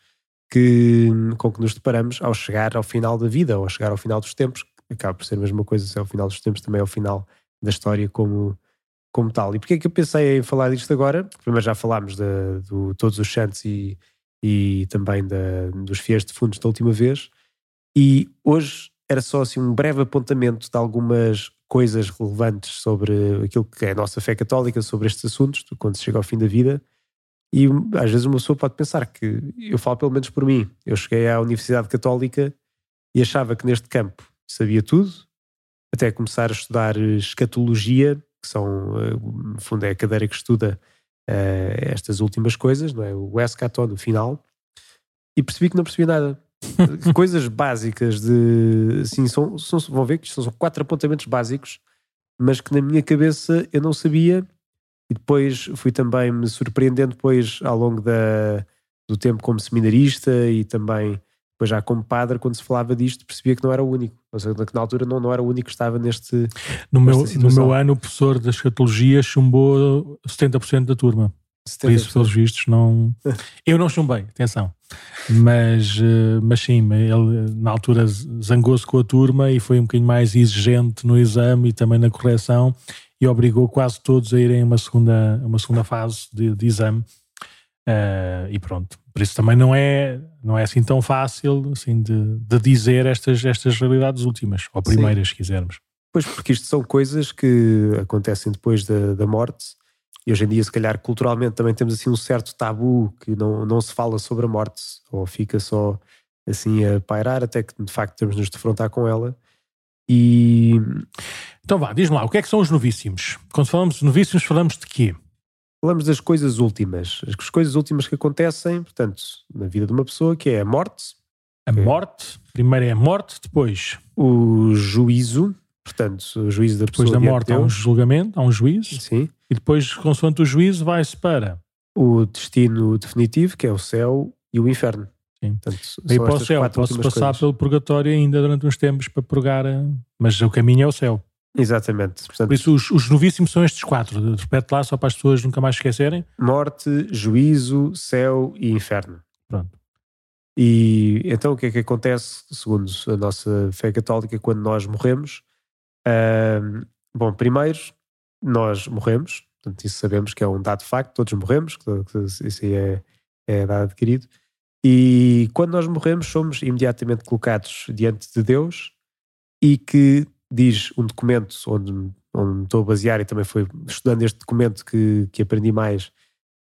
que, com que nos deparamos ao chegar ao final da vida, ou ao chegar ao final dos tempos. Acaba por ser a mesma coisa, se é o final dos tempos, também é o final da história como, como tal. E porquê é que eu pensei em falar disto agora? Primeiro já falámos de, de todos os santos e, e também de, dos fiéis defuntos da última vez. E hoje era só assim um breve apontamento de algumas coisas relevantes sobre aquilo que é a nossa fé católica, sobre estes assuntos, quando se chega ao fim da vida. E às vezes uma pessoa pode pensar que, eu falo pelo menos por mim, eu cheguei à Universidade Católica e achava que neste campo sabia tudo, até começar a estudar escatologia, que são, eh, no fundo, é a cadeira que estuda uh, estas últimas coisas, não é? O escaton, no final, e percebi que não percebi nada. [laughs] coisas básicas de. Assim, são, são, vão ver que são quatro apontamentos básicos, mas que na minha cabeça eu não sabia. E depois fui também me surpreendendo depois ao longo da, do tempo como seminarista e também depois já como padre, quando se falava disto, percebia que não era o único. Ou seja, que na altura não, não era o único que estava neste. No, meu, no meu ano, o professor da escatologia chumbou 70% da turma. 70%. Por isso, pelos vistos, não. [laughs] Eu não chumbei, atenção. Mas, eh, mas sim, ele na altura zangou-se com a turma e foi um bocadinho mais exigente no exame e também na correção e obrigou quase todos a irem a uma segunda, uma segunda fase de, de exame. Uh, e pronto, por isso também não é, não é assim tão fácil assim, de, de dizer estas, estas realidades últimas, ou primeiras, Sim. se quisermos. Pois, porque isto são coisas que acontecem depois da, da morte e hoje em dia, se calhar, culturalmente também temos assim um certo tabu que não, não se fala sobre a morte, ou fica só assim a pairar, até que de facto temos de nos defrontar com ela. E. Então vá, diz-me lá, o que é que são os novíssimos? Quando falamos de novíssimos, falamos de quê? Falamos das coisas últimas. As coisas últimas que acontecem, portanto, na vida de uma pessoa, que é a morte. A morte. Primeiro é a morte, depois. O juízo, portanto, o juízo da depois pessoa. Depois da morte há um julgamento, há um juízo. Sim. E depois, consoante o juízo, vai-se para o destino definitivo, que é o céu e o inferno. Sim. Portanto, Daí para o céu, posso passar coisas. pelo purgatório ainda durante uns tempos para purgar, mas o caminho é o céu. Exatamente. Portanto, Por isso, os, os novíssimos são estes quatro. Repete lá, só para as pessoas nunca mais esquecerem: morte, juízo, céu e inferno. Pronto. E então o que é que acontece, segundo a nossa fé católica, quando nós morremos? Uh, bom, primeiro, nós morremos, portanto, isso sabemos que é um dado facto, todos morremos, isso aí é, é dado adquirido. E quando nós morremos, somos imediatamente colocados diante de Deus e que diz um documento onde, onde estou a basear e também foi estudando este documento que, que aprendi mais.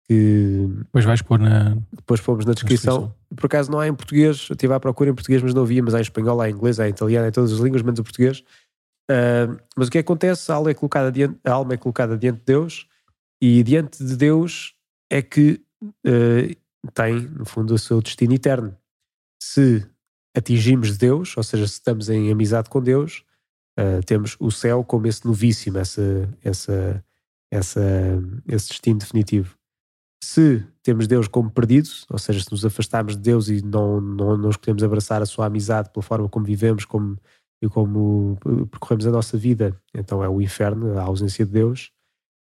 Que depois vais pôr na. Depois fomos na descrição. na descrição. Por acaso não há em português, eu estive à procura em português, mas não havia, mas há em espanhol, há em inglês, há em italiano, há em todas as línguas, menos o português. Uh, mas o que acontece? A alma, é colocada diante, a alma é colocada diante de Deus e diante de Deus é que uh, tem, no fundo, o seu destino eterno. Se atingimos Deus, ou seja, se estamos em amizade com Deus, uh, temos o céu como esse novíssimo, essa, essa, essa, esse destino definitivo. Se temos Deus como perdido, ou seja, se nos afastarmos de Deus e não, não, não escolhemos abraçar a sua amizade pela forma como vivemos, como e como percorremos a nossa vida, então é o inferno, a ausência de Deus.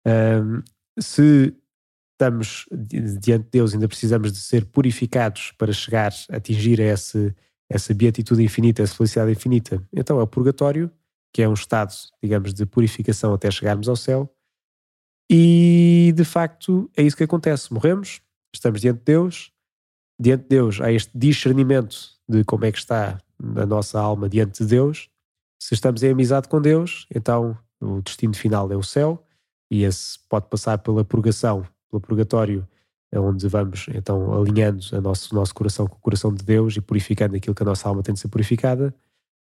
Um, se estamos diante de Deus, ainda precisamos de ser purificados para chegar a atingir esse, essa beatitude infinita, essa felicidade infinita. Então é o purgatório, que é um estado, digamos, de purificação até chegarmos ao céu. E de facto é isso que acontece. Morremos, estamos diante de Deus, diante de Deus há este discernimento de como é que está a nossa alma diante de Deus. Se estamos em amizade com Deus, então o destino final é o céu, e esse pode passar pela purgação, pelo purgatório, é onde vamos então alinhando o nosso, nosso coração com o coração de Deus e purificando aquilo que a nossa alma tem de ser purificada.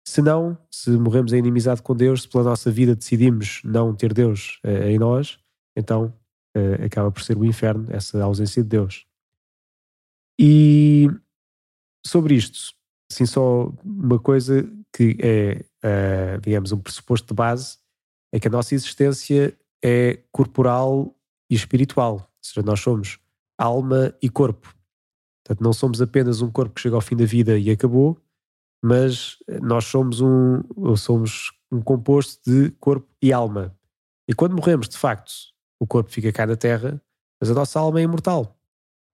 Se não, se morremos em inimizade com Deus, se pela nossa vida decidimos não ter Deus eh, em nós, então eh, acaba por ser o inferno, essa ausência de Deus. E sobre isto, assim, só uma coisa que é, uh, digamos, um pressuposto de base, é que a nossa existência é corporal e espiritual. Ou seja, nós somos alma e corpo. Portanto, não somos apenas um corpo que chega ao fim da vida e acabou, mas nós somos um, somos um composto de corpo e alma. E quando morremos, de facto, o corpo fica cá na Terra, mas a nossa alma é imortal.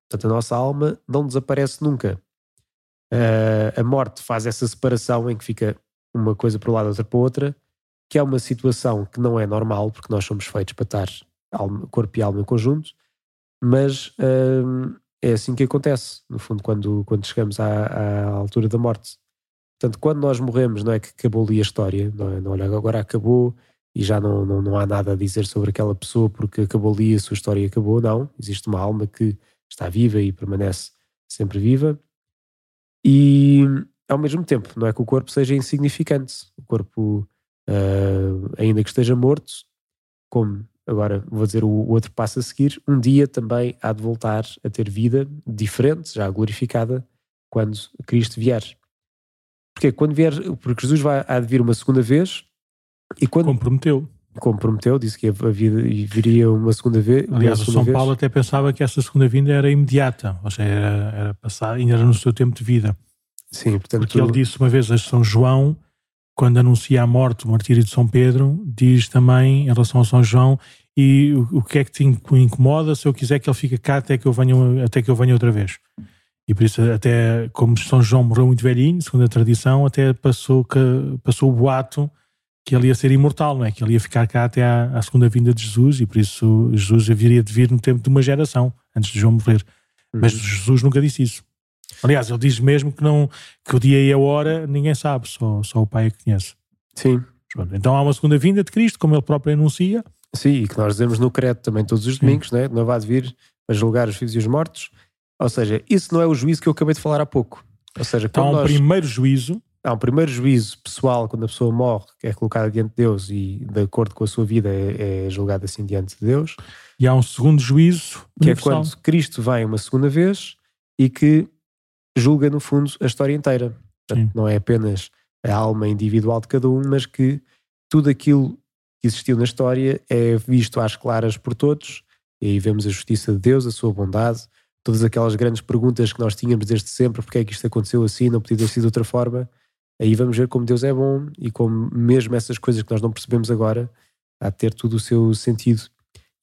Portanto, a nossa alma não desaparece nunca. Uh, a morte faz essa separação em que fica uma coisa para um lado, outra para outra, que é uma situação que não é normal, porque nós somos feitos para estar alma, corpo e alma em conjunto, mas uh, é assim que acontece, no fundo, quando, quando chegamos à, à, altura da morte. Portanto, quando nós morremos, não é que acabou ali a história, não é? Não, olha, agora acabou e já não, não, não há nada a dizer sobre aquela pessoa porque acabou ali, a sua história acabou, não. Existe uma alma que está viva e permanece sempre viva. E ao mesmo tempo, não é que o corpo seja insignificante. O corpo, uh, ainda que esteja morto, como agora vou dizer o, outro passo a seguir, um dia também há de voltar a ter vida diferente, já glorificada, quando Cristo vier. Porque quando vier, porque Jesus vai, há de vir uma segunda vez e quando comprometeu. Comprometeu, disse que havia, viria uma segunda vez. Aliás, o São vez. Paulo até pensava que essa segunda vinda era imediata, ou seja, era, era passar, ainda era no seu tempo de vida. Sim, portanto. Porque ele disse uma vez a São João, quando anuncia a morte, o martírio de São Pedro, diz também em relação a São João, e o, o que é que te incomoda se eu quiser que ele fique cá até que eu venha, até que eu venha outra vez. E por isso, até como São João morreu muito velhinho, segundo a tradição, até passou, que, passou o boato que ele ia ser imortal, não é? Que ele ia ficar cá até à, à segunda vinda de Jesus e por isso Jesus haveria de vir no tempo de uma geração, antes de João morrer. Uhum. Mas Jesus nunca disse isso. Aliás, ele diz mesmo que, não, que o dia e a hora ninguém sabe, só, só o Pai é que conhece. Sim. Então há uma segunda vinda de Cristo, como ele próprio anuncia. Sim, e que nós dizemos no credo também todos os domingos, né? não vai vir para julgar os vivos e os mortos. Ou seja, isso não é o juízo que eu acabei de falar há pouco. Ou seja, então, há um nós... primeiro juízo. Há um primeiro juízo pessoal quando a pessoa morre, que é colocada diante de Deus e, de acordo com a sua vida, é, é julgada assim diante de Deus. E há um segundo juízo. Que universal. é quando Cristo vem uma segunda vez e que julga, no fundo, a história inteira. Portanto, não é apenas a alma individual de cada um, mas que tudo aquilo que existiu na história é visto às claras por todos, e aí vemos a justiça de Deus, a sua bondade, todas aquelas grandes perguntas que nós tínhamos desde sempre, porque é que isto aconteceu assim, não podia ter sido de outra forma, aí vamos ver como Deus é bom e como mesmo essas coisas que nós não percebemos agora, há de ter tudo o seu sentido.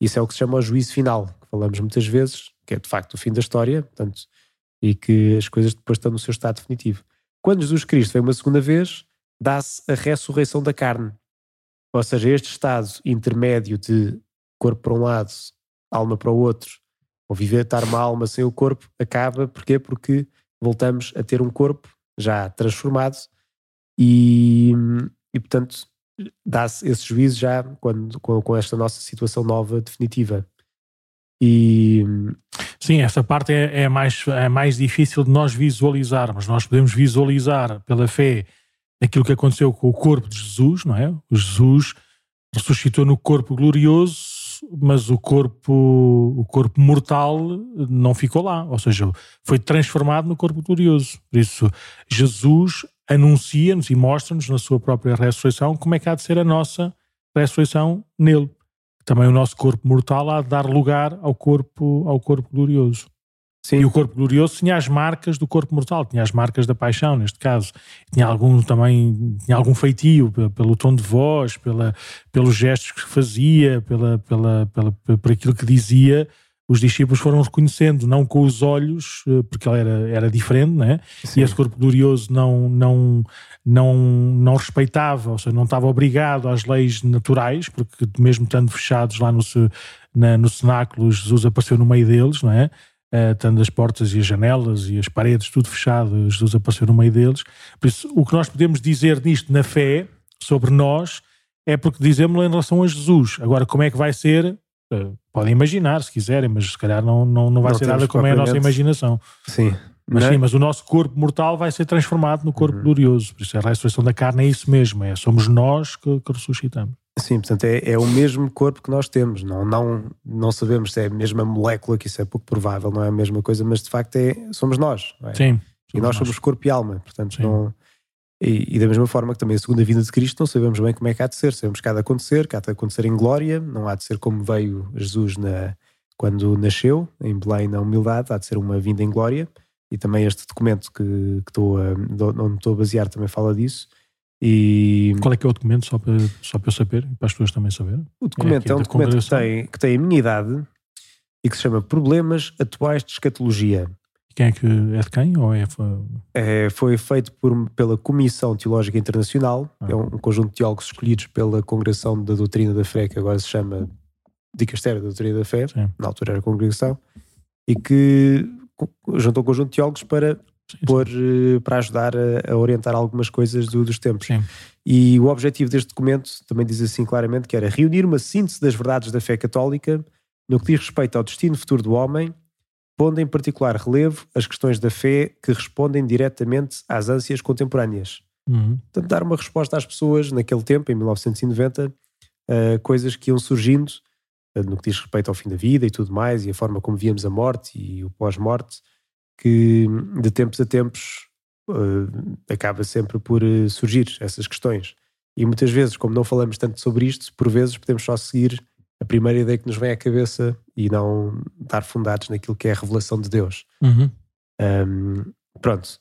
Isso é o que se chama o juízo final, que falamos muitas vezes, que é de facto o fim da história, portanto, e que as coisas depois estão no seu estado definitivo. Quando Jesus Cristo vem uma segunda vez, dá-se a ressurreição da carne. Ou seja, este estado intermédio de corpo para um lado, alma para o outro, ou viver, estar uma alma sem o corpo, acaba. Porquê? Porque voltamos a ter um corpo já transformado e, e portanto, dá-se esse juízo já quando, com, com esta nossa situação nova definitiva. E sim, essa parte é, é, mais, é mais difícil de nós visualizarmos. Nós podemos visualizar pela fé aquilo que aconteceu com o corpo de Jesus, não é? O Jesus ressuscitou no corpo glorioso, mas o corpo, o corpo mortal não ficou lá, ou seja, foi transformado no corpo glorioso. Por isso, Jesus anuncia-nos e mostra-nos na sua própria ressurreição como é que há de ser a nossa ressurreição nele também o nosso corpo mortal há de dar lugar ao corpo, ao corpo glorioso. Sim. E o corpo glorioso tinha as marcas do corpo mortal, tinha as marcas da paixão, neste caso. Tinha algum também, tinha algum feitio pelo tom de voz, pela, pelos gestos que fazia, pela, pela, pela, por aquilo que dizia, os discípulos foram reconhecendo, não com os olhos, eh, porque ele era, era diferente, né? e esse corpo glorioso não, não, não, não respeitava, ou seja, não estava obrigado às leis naturais, porque mesmo estando fechados lá no, na, no cenáculo, Jesus apareceu no meio deles, não é? Uh, tendo as portas e as janelas e as paredes tudo fechado, Jesus apareceu no meio deles. Por isso, o que nós podemos dizer nisto na fé, sobre nós, é porque dizemos em relação a Jesus. Agora, como é que vai ser? Uh, podem imaginar, se quiserem, mas se calhar não, não, não vai não ser nada como é a nossa imaginação. Sim. Mas é? sim, mas o nosso corpo mortal vai ser transformado no corpo uhum. glorioso. Por isso a ressurreição da carne é isso mesmo, é somos nós que, que ressuscitamos. Sim, portanto é, é, o mesmo corpo que nós temos. Não, não, não sabemos se é a mesma molécula, que isso é pouco provável, não é a mesma coisa, mas de facto é, somos nós. É? Sim. E nós, nós, somos corpo e alma, portanto não. E, e, da mesma forma que também a segunda vinda de Cristo não sabemos bem como é que há de ser. Sabemos que há de acontecer, que há de acontecer em glória, não há de ser como veio Jesus na, quando nasceu, em Belém, na humildade, há de ser uma vinda em glória e também este documento que, que estou a, onde estou a basear também fala disso. E... Qual é que é o documento, só para, só para eu saber para as pessoas também saberem? O documento é, é um documento que tem, que tem a minha idade e que se chama Problemas Atuais de Escatologia. Quem é que é de quem? Ou é, foi... É, foi feito por, pela Comissão Teológica Internacional, ah. é um, um, conjunto de teólogos escolhidos pela Congregação da Doutrina da Fé, que agora se chama Dicastério da Doutrina da Fé, Sim. na altura era Congregação, e que juntou um conjunto de teólogos para sim, sim. Eh, para ajudar a, a, orientar algumas coisas do, dos tempos. Sim. E o objetivo deste documento também diz assim claramente que era reunir uma síntese das verdades da fé católica no que diz respeito ao destino futuro do homem, pondo em particular relevo as questões da fé que respondem diretamente às ânsias contemporâneas. Uhum. Portanto, dar uma resposta às pessoas naquele tempo, em 1990, uh, coisas que iam surgindo uh, no que diz respeito ao fim da vida e tudo mais, e a forma como víamos a morte e o pós-morte, que de tempos a tempos uh, acaba sempre por surgir essas questões. E muitas vezes, como não falamos tanto sobre isto, por vezes podemos só seguir a primeira ideia que nos vem à cabeça e não estar fundados naquilo que é a revelação de Deus. Uhum. Um, pronto.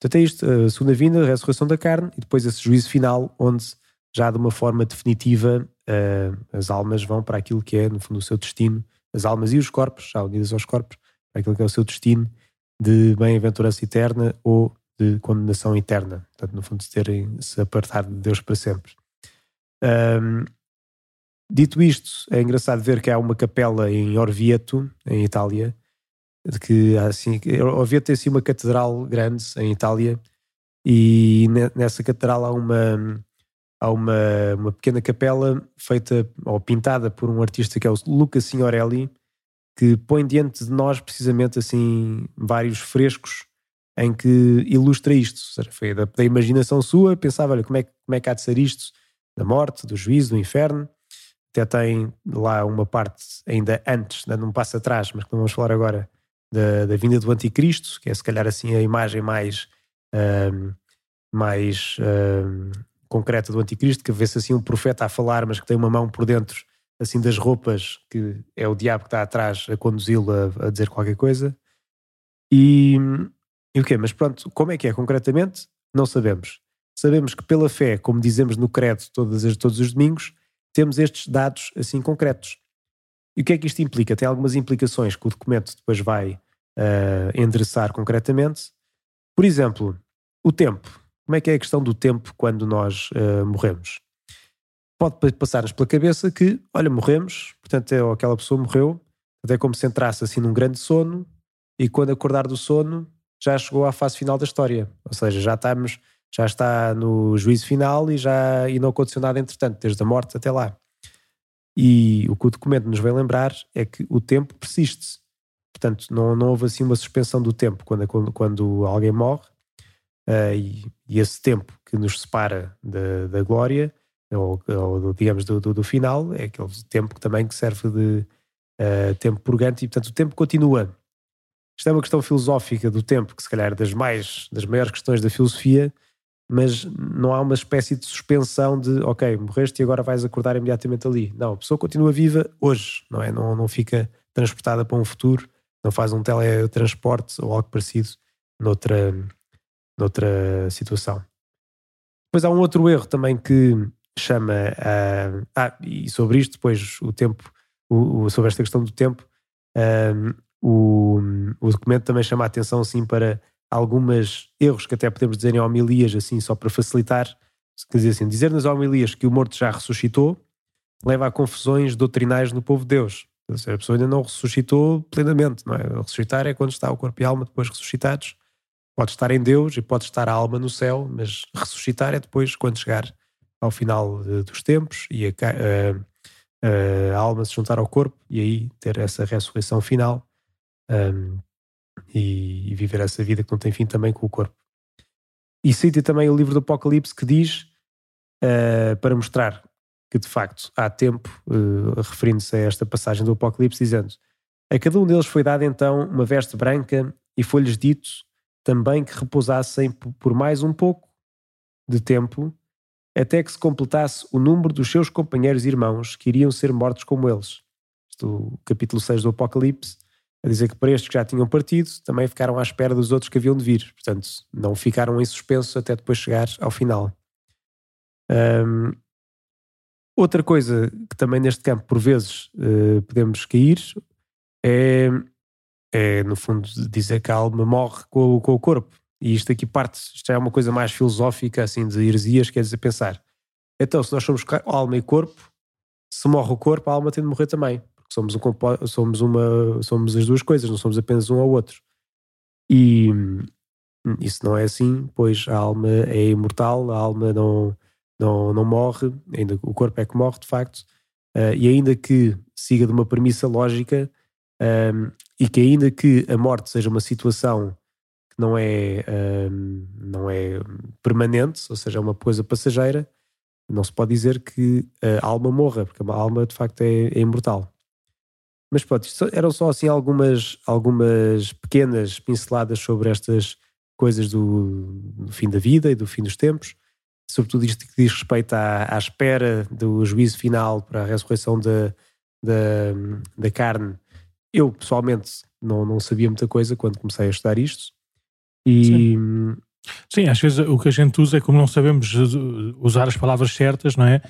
Portanto, é isto: a segunda vinda, a ressurreição da carne e depois esse juízo final, onde já de uma forma definitiva uh, as almas vão para aquilo que é, no fundo, o seu destino, as almas e os corpos, já unidas aos corpos, para aquilo que é o seu destino de bem-aventurança eterna ou de condenação eterna. Portanto, no fundo, se terem se apartar de Deus para sempre. Um, Dito isto, é engraçado ver que há uma capela em Orvieto, em Itália, que assim, Orvieto tem assim uma catedral grande em Itália e nessa catedral há uma há uma, uma pequena capela feita ou pintada por um artista que é o Luca Signorelli que põe diante de nós precisamente assim vários frescos em que ilustra isto, ou seja, foi da, da imaginação sua, pensava, olha, como é, como é que há de ser isto, da morte, do juízo, do inferno, até tem lá uma parte ainda antes, dando um passo atrás, mas que não vamos falar agora, da, da vinda do anticristo, que é se calhar assim a imagem mais, mais concreta do anticristo, que vê-se assim um profeta a falar, mas que tem uma mão por dentro assim das roupas, que é o diabo que está atrás a conduzi-lo a, a, dizer qualquer coisa. E, e o quê? Mas pronto, como é que é concretamente? Não sabemos. Sabemos que pela fé, como dizemos no credo todas, todos os domingos, temos estes dados assim concretos. E o que é que isto implica? Tem algumas implicações que o documento depois vai uh, endereçar concretamente. Por exemplo, o tempo. Como é que é a questão do tempo quando nós uh, morremos? Pode passar-nos pela cabeça que, olha, morremos, portanto, é, aquela pessoa morreu, é como se entrasse assim num grande sono e quando acordar do sono já chegou à fase final da história. Ou seja, já estamos já está no juízo final e já e não aconteceu nada entretanto, desde a morte até lá. E o que o documento nos vem lembrar é que o tempo persiste. Portanto, não, não houve assim uma suspensão do tempo quando, quando, quando alguém morre uh, e, e, esse tempo que nos separa da, da glória ou, ou digamos do, do, do, final é aquele tempo que também que serve de uh, tempo purgante e portanto o tempo continua. Isto é uma questão filosófica do tempo que se calhar é das mais das maiores questões da filosofia mas não há uma espécie de suspensão de ok, morreste e agora vais acordar imediatamente ali. Não, a pessoa continua viva hoje, não é? Não, não fica transportada para um futuro, não faz um teletransporte ou algo parecido noutra, noutra situação. Depois há um outro erro também que chama a. Ah, e sobre isto, depois o tempo, o, o sobre esta questão do tempo, um, o, o documento também chama a atenção assim para algumas erros que até podemos dizer em homilias, assim, só para facilitar. Quer dizer assim, dizer nas homilias que o morto já ressuscitou leva a confusões doutrinais no povo de Deus. A pessoa ainda não ressuscitou plenamente, não é? Ressuscitar é quando está o corpo e a alma depois ressuscitados. Pode estar em Deus e pode estar a alma no céu, mas ressuscitar é depois quando chegar ao final de, dos tempos e a, a, a, alma se juntar ao corpo e aí ter essa ressurreição final. Um, e, e, viver essa vida que não tem fim também com o corpo. E cita também o livro do Apocalipse que diz, uh, para mostrar que de facto há tempo, uh, referindo-se a esta passagem do Apocalipse, dizendo: A cada um deles foi dada então uma veste branca e foi-lhes dito também que repousassem por mais um pouco de tempo, até que se completasse o número dos seus companheiros e irmãos que iriam ser mortos como eles. Isto, capítulo 6 do Apocalipse a dizer que para estes que já tinham partido, também ficaram à espera dos outros que haviam de vir. Portanto, não ficaram em suspenso até depois chegar ao final. Um, outra coisa que também neste campo, por vezes, uh, podemos cair é, é, no fundo, dizer que a alma morre com, o, com o corpo. E isto aqui parte, isto é uma coisa mais filosófica, assim, de heresias, quer dizer, pensar. Então, se nós somos alma e corpo, se morre o corpo, a alma tem de morrer também somos, um, somos, uma, somos as duas coisas, não somos apenas um ao outro. E hum, isso não é assim, pois a alma é imortal, a alma não, não, não morre, ainda o corpo é que morre de facto, uh, e ainda que siga de uma premissa lógica, um, e que ainda que a morte seja uma situação que não é, um, não é permanente, ou seja, é uma coisa passageira, não se pode dizer que a alma morra, porque a alma de facto é, é imortal. Mas pronto, eram só assim algumas, algumas pequenas pinceladas sobre estas coisas do, do, fim da vida e do fim dos tempos, sobretudo isto que diz respeito à, à espera do juízo final para a ressurreição da, da, da carne eu, pessoalmente, não, não sabia muita coisa quando comecei a estudar isto. E. Sim. Sim, às vezes o que a gente usa é como não sabemos usar as palavras certas, não é?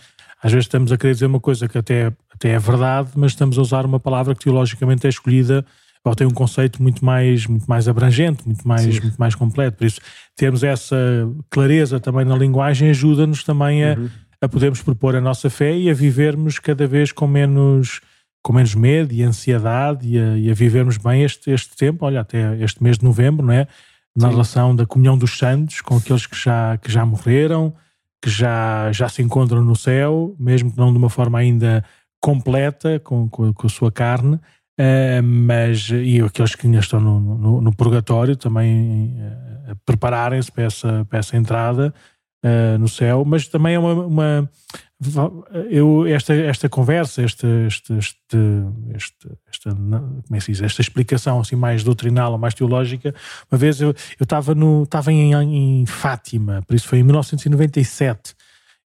Às vezes estamos a querer dizer uma coisa que até, até é verdade, mas estamos a usar uma palavra que teologicamente é escolhida ou tem um conceito muito mais, muito mais abrangente, muito mais, muito mais completo. Por isso, termos essa clareza também na linguagem ajuda-nos também a, uhum. a podermos propor a nossa fé e a vivermos cada vez com menos com menos medo e ansiedade e a, e a, vivermos bem este, este tempo, olha, até este mês de novembro, não é? Na Sim. relação da comunhão dos santos com aqueles que já, que já morreram, que já, já se encontram no céu, mesmo que não de uma forma ainda completa com, com, com a sua carne, uh, mas e aqueles que ainda estão no, no, no purgatório também uh, prepararem-se para essa, para essa entrada uh, no céu, mas também é uma, uma eu, esta, esta conversa, esta, este, este, este, esta, como é que se diz, esta explicação assim mais doutrinal ou mais teológica, uma vez eu estava no estava em, em Fátima, por isso foi em 1997,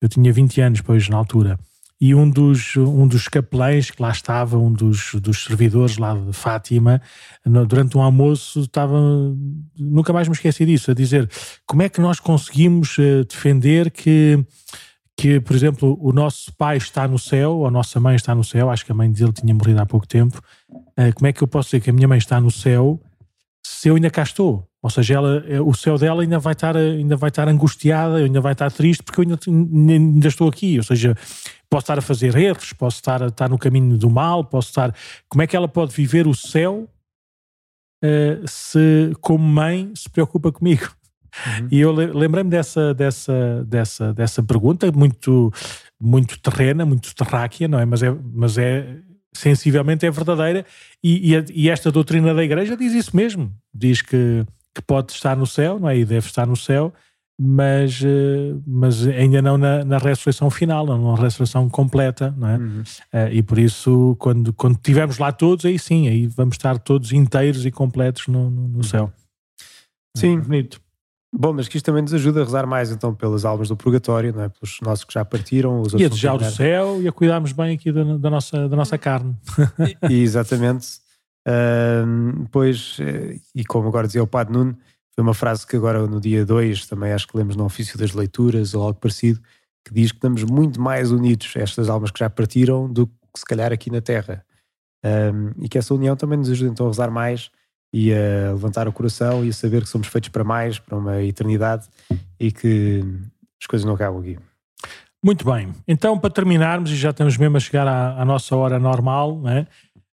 eu tinha 20 anos depois na altura, e um dos, um dos capelães que lá estava, um dos, dos servidores lá de Fátima, durante um almoço estava, nunca mais me esqueci disso, a dizer como é que nós conseguimos eh, defender que que, por exemplo, o nosso pai está no céu, ou a nossa mãe está no céu, acho que a mãe dele tinha morrido há pouco tempo, uh, como é que eu posso dizer que a minha mãe está no céu se eu ainda cá estou? Ou seja, ela, eh, o céu dela ainda vai, estar, ainda vai estar angustiada, ainda vai estar triste porque eu ainda, ainda estou aqui. Ou seja, posso estar a fazer erros, posso estar, estar no caminho do mal, posso estar. Como é que ela pode viver o céu uh, se, como mãe, se preocupa comigo? Uhum. E eu lembrei-me dessa, dessa, dessa, dessa pergunta, muito, muito terrena, muito terráquea, não é? Mas é, mas é sensivelmente é verdadeira. E, e, e esta doutrina da Igreja diz isso mesmo. Diz que, que pode estar no céu, não é? E deve estar no céu, mas, eh, mas ainda não na, na ressurreição final, não na ressurreição completa, não é? Uhum. Uh, e por isso, quando, quando estivermos lá todos, aí sim, aí vamos estar todos inteiros e completos no, no, no céu. Sim, bonito. Bom, mas que isto também nos ajuda a rezar mais então pelas almas do purgatório, não é? pelos nossos que já partiram. Os e a desejar o céu e a cuidarmos bem aqui da, da nossa, da nossa carne. e, exatamente. Uh, pois, eh, e como agora dizia o Padre Nuno, foi uma frase que agora no dia 2 também acho que lemos no ofício das leituras ou algo parecido, que diz que estamos muito mais unidos, estas almas que já partiram, do que se calhar aqui na Terra. Um, e que essa união também nos ajuda então a rezar mais e a levantar o coração e a saber que somos feitos para mais, para uma eternidade e que as coisas não acabam aqui. Muito bem, então para terminarmos, e já estamos mesmo a chegar à, à nossa hora normal, né?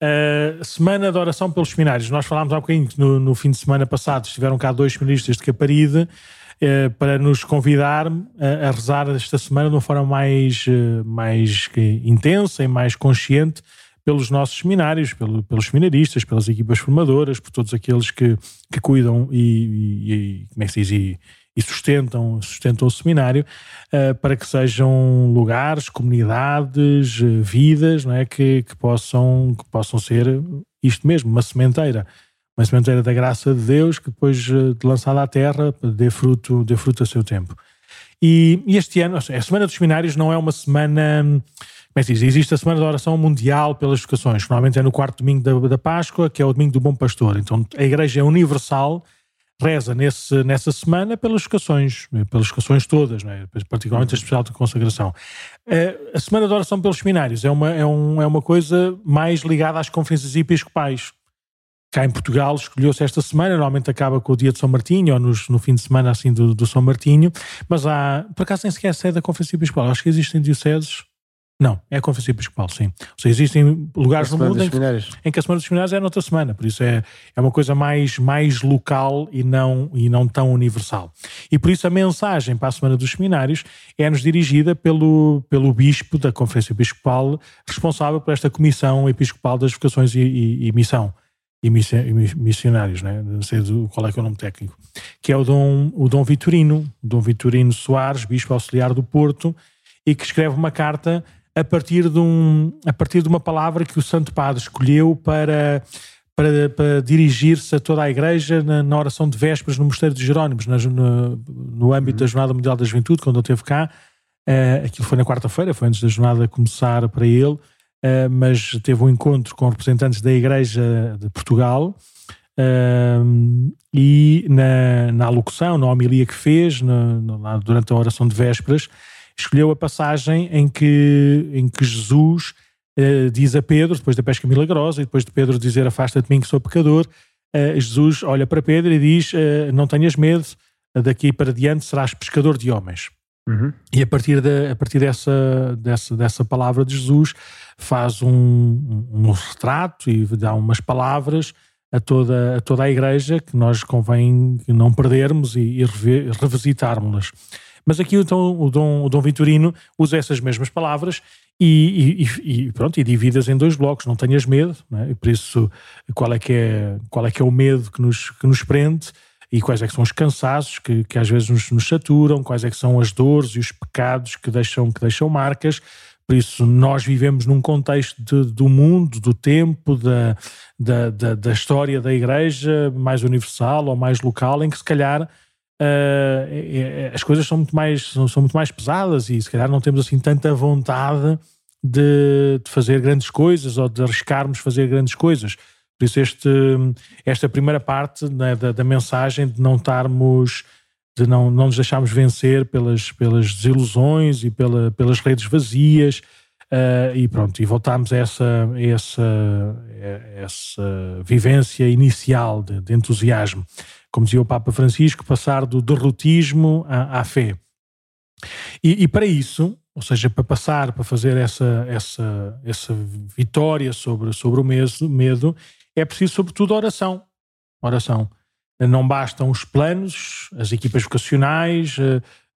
Uh, semana de oração pelos seminários. Nós falámos há bocadinho que no, no fim de semana passado estiveram cá dois seminaristas de Caparide uh, para nos convidar a, a, rezar esta semana de uma forma mais, uh, mais intensa e mais consciente pelos nossos seminários, pelo, pelos seminaristas, pelas equipas formadoras, por todos aqueles que, que cuidam e, e, e como é que diz, e, e sustentam, sustentam o seminário, uh, para que sejam lugares, comunidades, uh, vidas, não é? que, que, possam, que possam ser isto mesmo, uma sementeira. Uma sementeira da graça de Deus que depois, uh, lançada à terra, dê fruto, dê fruto a seu tempo. E, e este ano, a Semana dos Seminários não é uma semana como é? Existe a Semana da Oração Mundial pelas Vocações, que normalmente é no quarto domingo da, da Páscoa, que é o domingo do Bom Pastor. Então a Igreja é universal, reza nesse, nessa semana pelas vocações, pelas vocações todas, é? particularmente a especial de consagração. Eh, a Semana da Oração pelos Seminários é uma, é, um, é uma coisa mais ligada às conferências episcopais. Cá em Portugal escolheu-se esta semana, normalmente acaba com o dia de São Martinho ou nos, no fim de semana assim do, do São Martinho, mas há, por acaso nem sequer é sede da Conferência Episcopal, acho que existem dioceses não, é a Conferência Episcopal, sim. Ou seja, existem lugares no mundo em que, em que, a Semana dos Seminários é noutra semana, por isso é, é uma coisa mais, mais local e não, e não tão universal. E por isso a mensagem para a Semana dos Seminários é-nos dirigida pelo, pelo Bispo da Conferência Episcopal, responsável por esta Comissão Episcopal das Vocações e, e, e Missão. e missionários, né? não sei qual é que é o nome técnico, que é o Dom, o Dom Vitorino, Dom Vitorino Soares, Bispo Auxiliar do Porto, e que escreve uma carta a partir de, um, a partir de uma palavra que o Santo Padre escolheu para, para, para dirigir-se a toda a Igreja na, na, oração de vésperas no Mosteiro de Jerónimos, na, no, no âmbito da Jornada Mundial da Juventude, quando ele esteve cá. Uh, aquilo foi na quarta-feira, foi antes da jornada começar para ele, uh, mas teve um encontro com representantes da Igreja de Portugal. Uh, e na, na alocução, na homilia que fez, na, na, durante a oração de vésperas, escolheu a passagem em que, em que Jesus uh, diz a Pedro, depois da pesca milagrosa, e depois de Pedro dizer afasta-te de mim que sou pecador, uh, Jesus olha para Pedro e diz uh, não tenhas medo, daqui para diante serás pescador de homens. Uhum. E a partir, de, a partir dessa, dessa, dessa palavra de Jesus faz um, um, um retrato e dá umas palavras a toda, a toda a igreja que nós convém não perdermos e, e revisitarmos-las. Mas aqui o Dom, o Dom Vitorino usa essas mesmas palavras e, e, e pronto, e divide-as em dois blocos, não tenhas medo, é? e por isso qual é, que é, qual é que é o medo que nos, que nos prende e quais é que são os cansaços que, que às vezes nos, nos saturam, quais é que são as dores e os pecados que deixam, que deixam marcas, por isso, nós vivemos num contexto de, do mundo, do tempo, da, da, da, da, história da Igreja mais universal ou mais local, em que se calhar uh, as coisas são muito, mais, são, são, muito mais pesadas e se calhar não temos assim tanta vontade de, de fazer grandes coisas ou de arriscarmos fazer grandes coisas. Por isso, este, esta primeira parte né, da, da, mensagem de não estarmos, de não, não nos deixarmos vencer pelas, pelas desilusões e pela, pelas redes vazias. Uh, e pronto, e voltámos a essa, essa, essa vivência inicial de, de entusiasmo como dizia o Papa Francisco, passar do derrotismo à, à fé. E, e, para isso, ou seja, para passar, para fazer essa, essa, essa vitória sobre, sobre o medo, medo, é preciso, sobretudo, oração. Oração. Não bastam os planos, as equipas vocacionais,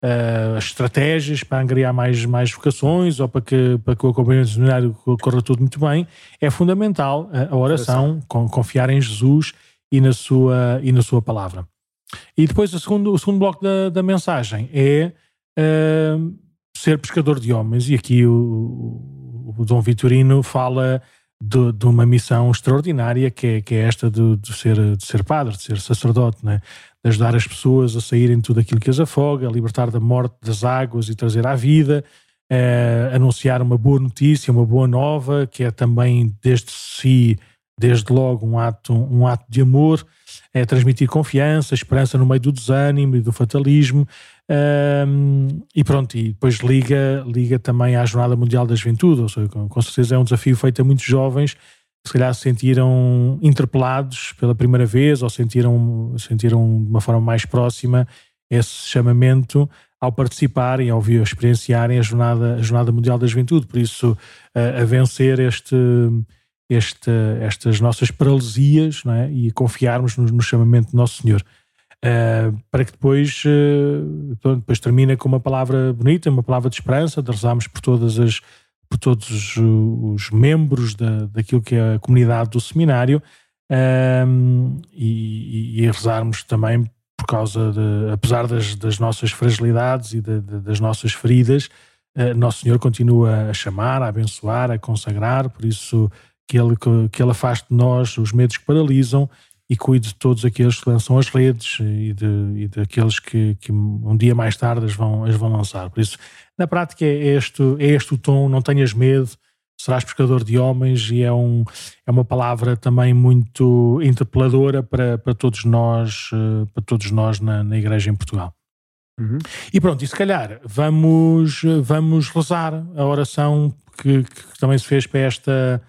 uh, as estratégias para angariar mais, mais vocações ou para que, para que o acompanhamento seminário corra tudo muito bem. É fundamental a, a oração, oração. confiar em Jesus e na sua, e na sua palavra. E depois o segundo, o segundo bloco da, da mensagem é uh, ser pescador de homens. E aqui o, o Dom Vitorino fala de, de, uma missão extraordinária que é, que é esta de, de, ser, de ser padre, de ser sacerdote, né? de ajudar as pessoas a saírem de tudo aquilo que as afoga, a libertar da morte das águas e trazer à vida, uh, anunciar uma boa notícia, uma boa nova, que é também desde si desde logo um ato, um ato de amor, é transmitir confiança, esperança no meio do desânimo e do fatalismo. Um, e pronto, e depois liga, liga também à Jornada Mundial da Juventude, ou seja, com, com certeza é um desafio feito a muitos jovens que se calhar se sentiram interpelados pela primeira vez ou sentiram, sentiram de uma forma mais próxima esse chamamento ao participarem, ao experienciarem a Jornada, a Jornada Mundial da Juventude. Por isso, a, a vencer este este, estas nossas paralisias é? e confiarmos no, no chamamento do Nosso Senhor. Uh, para que depois, uh, depois termina com uma palavra bonita, uma palavra de esperança, de rezarmos por todas as por todos os, os membros da, daquilo que é a comunidade do seminário uh, e, e, rezarmos também por causa de, apesar das, das nossas fragilidades e de, de, das nossas feridas, Nosso Senhor continua a chamar, a abençoar, a consagrar, por isso que ele, que, que ele afaste de nós os medos que paralisam e cuide de todos aqueles que lançam as redes e, de, e daqueles que, que um dia mais tarde as vão, as vão lançar. Por isso, na prática, é este, é este o tom: não tenhas medo, serás pescador de homens, e é, um, é uma palavra também muito interpeladora para, para todos nós, eh, para todos nós na, na Igreja em Portugal. Uhum. E pronto, e se calhar vamos, vamos rezar a oração que, que também se fez para esta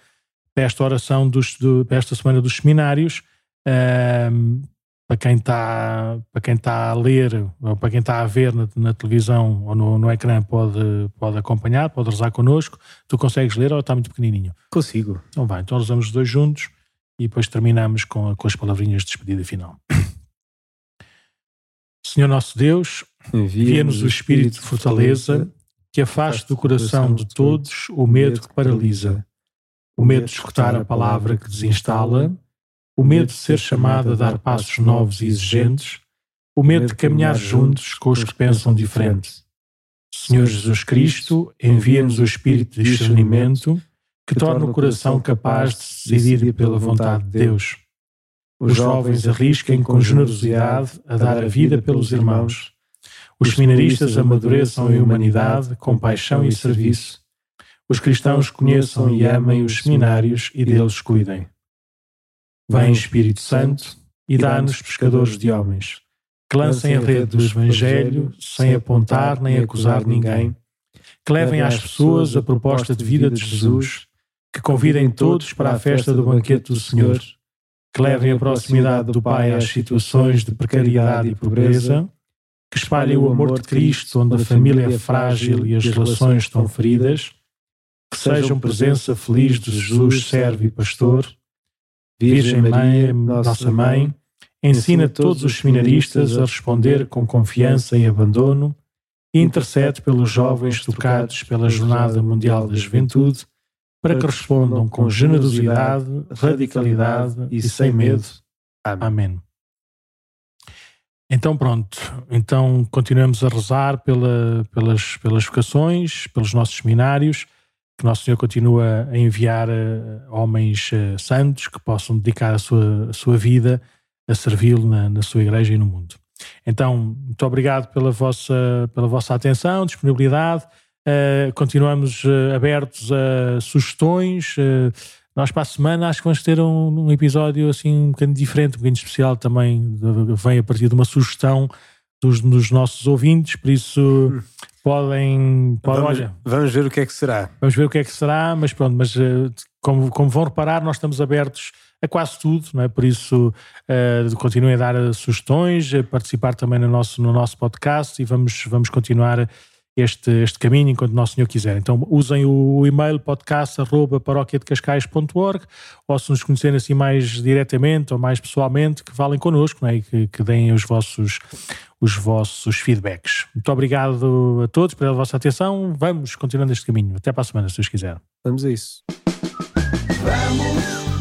para esta oração dos, do, para esta semana dos seminários. Um, para quem está para quem está a ler ou para quem está a ver na, na televisão ou no, no ecrã pode pode acompanhar pode rezar connosco. Tu consegues ler ou está muito pequenininho? Consigo. Então vai então rezamos os dois juntos e depois terminamos com, com as palavrinhas de despedida final. [coughs] Senhor nosso Deus envia-nos o Espírito de fortaleza que afaste do coração de todos o medo que paralisa o medo de escutar a palavra que desinstala, o medo de ser chamado a dar passos novos e exigentes, o medo de caminhar juntos com os que pensam diferente. Senhor Jesus Cristo, envia-nos o espírito de discernimento que torna o coração capaz de se decidir pela vontade de Deus. Os jovens arrisquem com generosidade a dar a vida pelos irmãos. Os seminaristas amadureçam em humanidade, compaixão e serviço. Os cristãos conheçam e amem os seminários e deles cuidem. Vem Espírito Santo e dá-nos pescadores de homens, que lancem a rede do Evangelho sem apontar nem acusar ninguém, que levem às pessoas a proposta de vida de Jesus, que convidem todos para a festa do banquete do Senhor, que levem a proximidade do Pai às situações de precariedade e pobreza, que espalhem o amor de Cristo onde a família é frágil e as relações estão feridas, que sejam presença feliz de Jesus, servo e pastor, Virgem Mãe, nossa Mãe, ensina todos os seminaristas a responder com confiança e abandono e intercede pelos jovens tocados pela Jornada Mundial da Juventude para que respondam com generosidade, radicalidade e sem medo. Amém. Então pronto, então continuamos a rezar pela, pelas, pelas vocações, pelos nossos seminários, que Nosso Senhor continua a enviar uh, homens uh, santos que possam dedicar a sua, a sua vida a servi-lo na, na, sua igreja e no mundo. Então, muito obrigado pela vossa, pela vossa atenção, disponibilidade. Uh, continuamos abertos a sugestões. nós, para a semana, acho que vamos ter um, um, episódio assim um bocadinho diferente, um bocadinho especial também. Vem a partir de uma sugestão dos, dos nossos ouvintes, por isso. Podem, podem vamos, olha, vamos ver o que é que será. Vamos ver o que é que será, mas pronto, mas uh, como, como vão reparar, nós estamos abertos a quase tudo, não é? por isso uh, continuem a dar sugestões, a participar também no nosso, no nosso podcast e vamos, vamos continuar este, este caminho enquanto Nosso Senhor quiser. Então usem o e-mail podcast.paróquiadecascais.org ou se nos conhecerem assim mais diretamente ou mais pessoalmente, que falem connosco não é? e que, que deem os vossos, os vossos feedbacks. Muito obrigado a todos pela vossa atenção. Vamos continuando este caminho. Até para a semana, se Deus quiser. Vamos a isso. Vamos.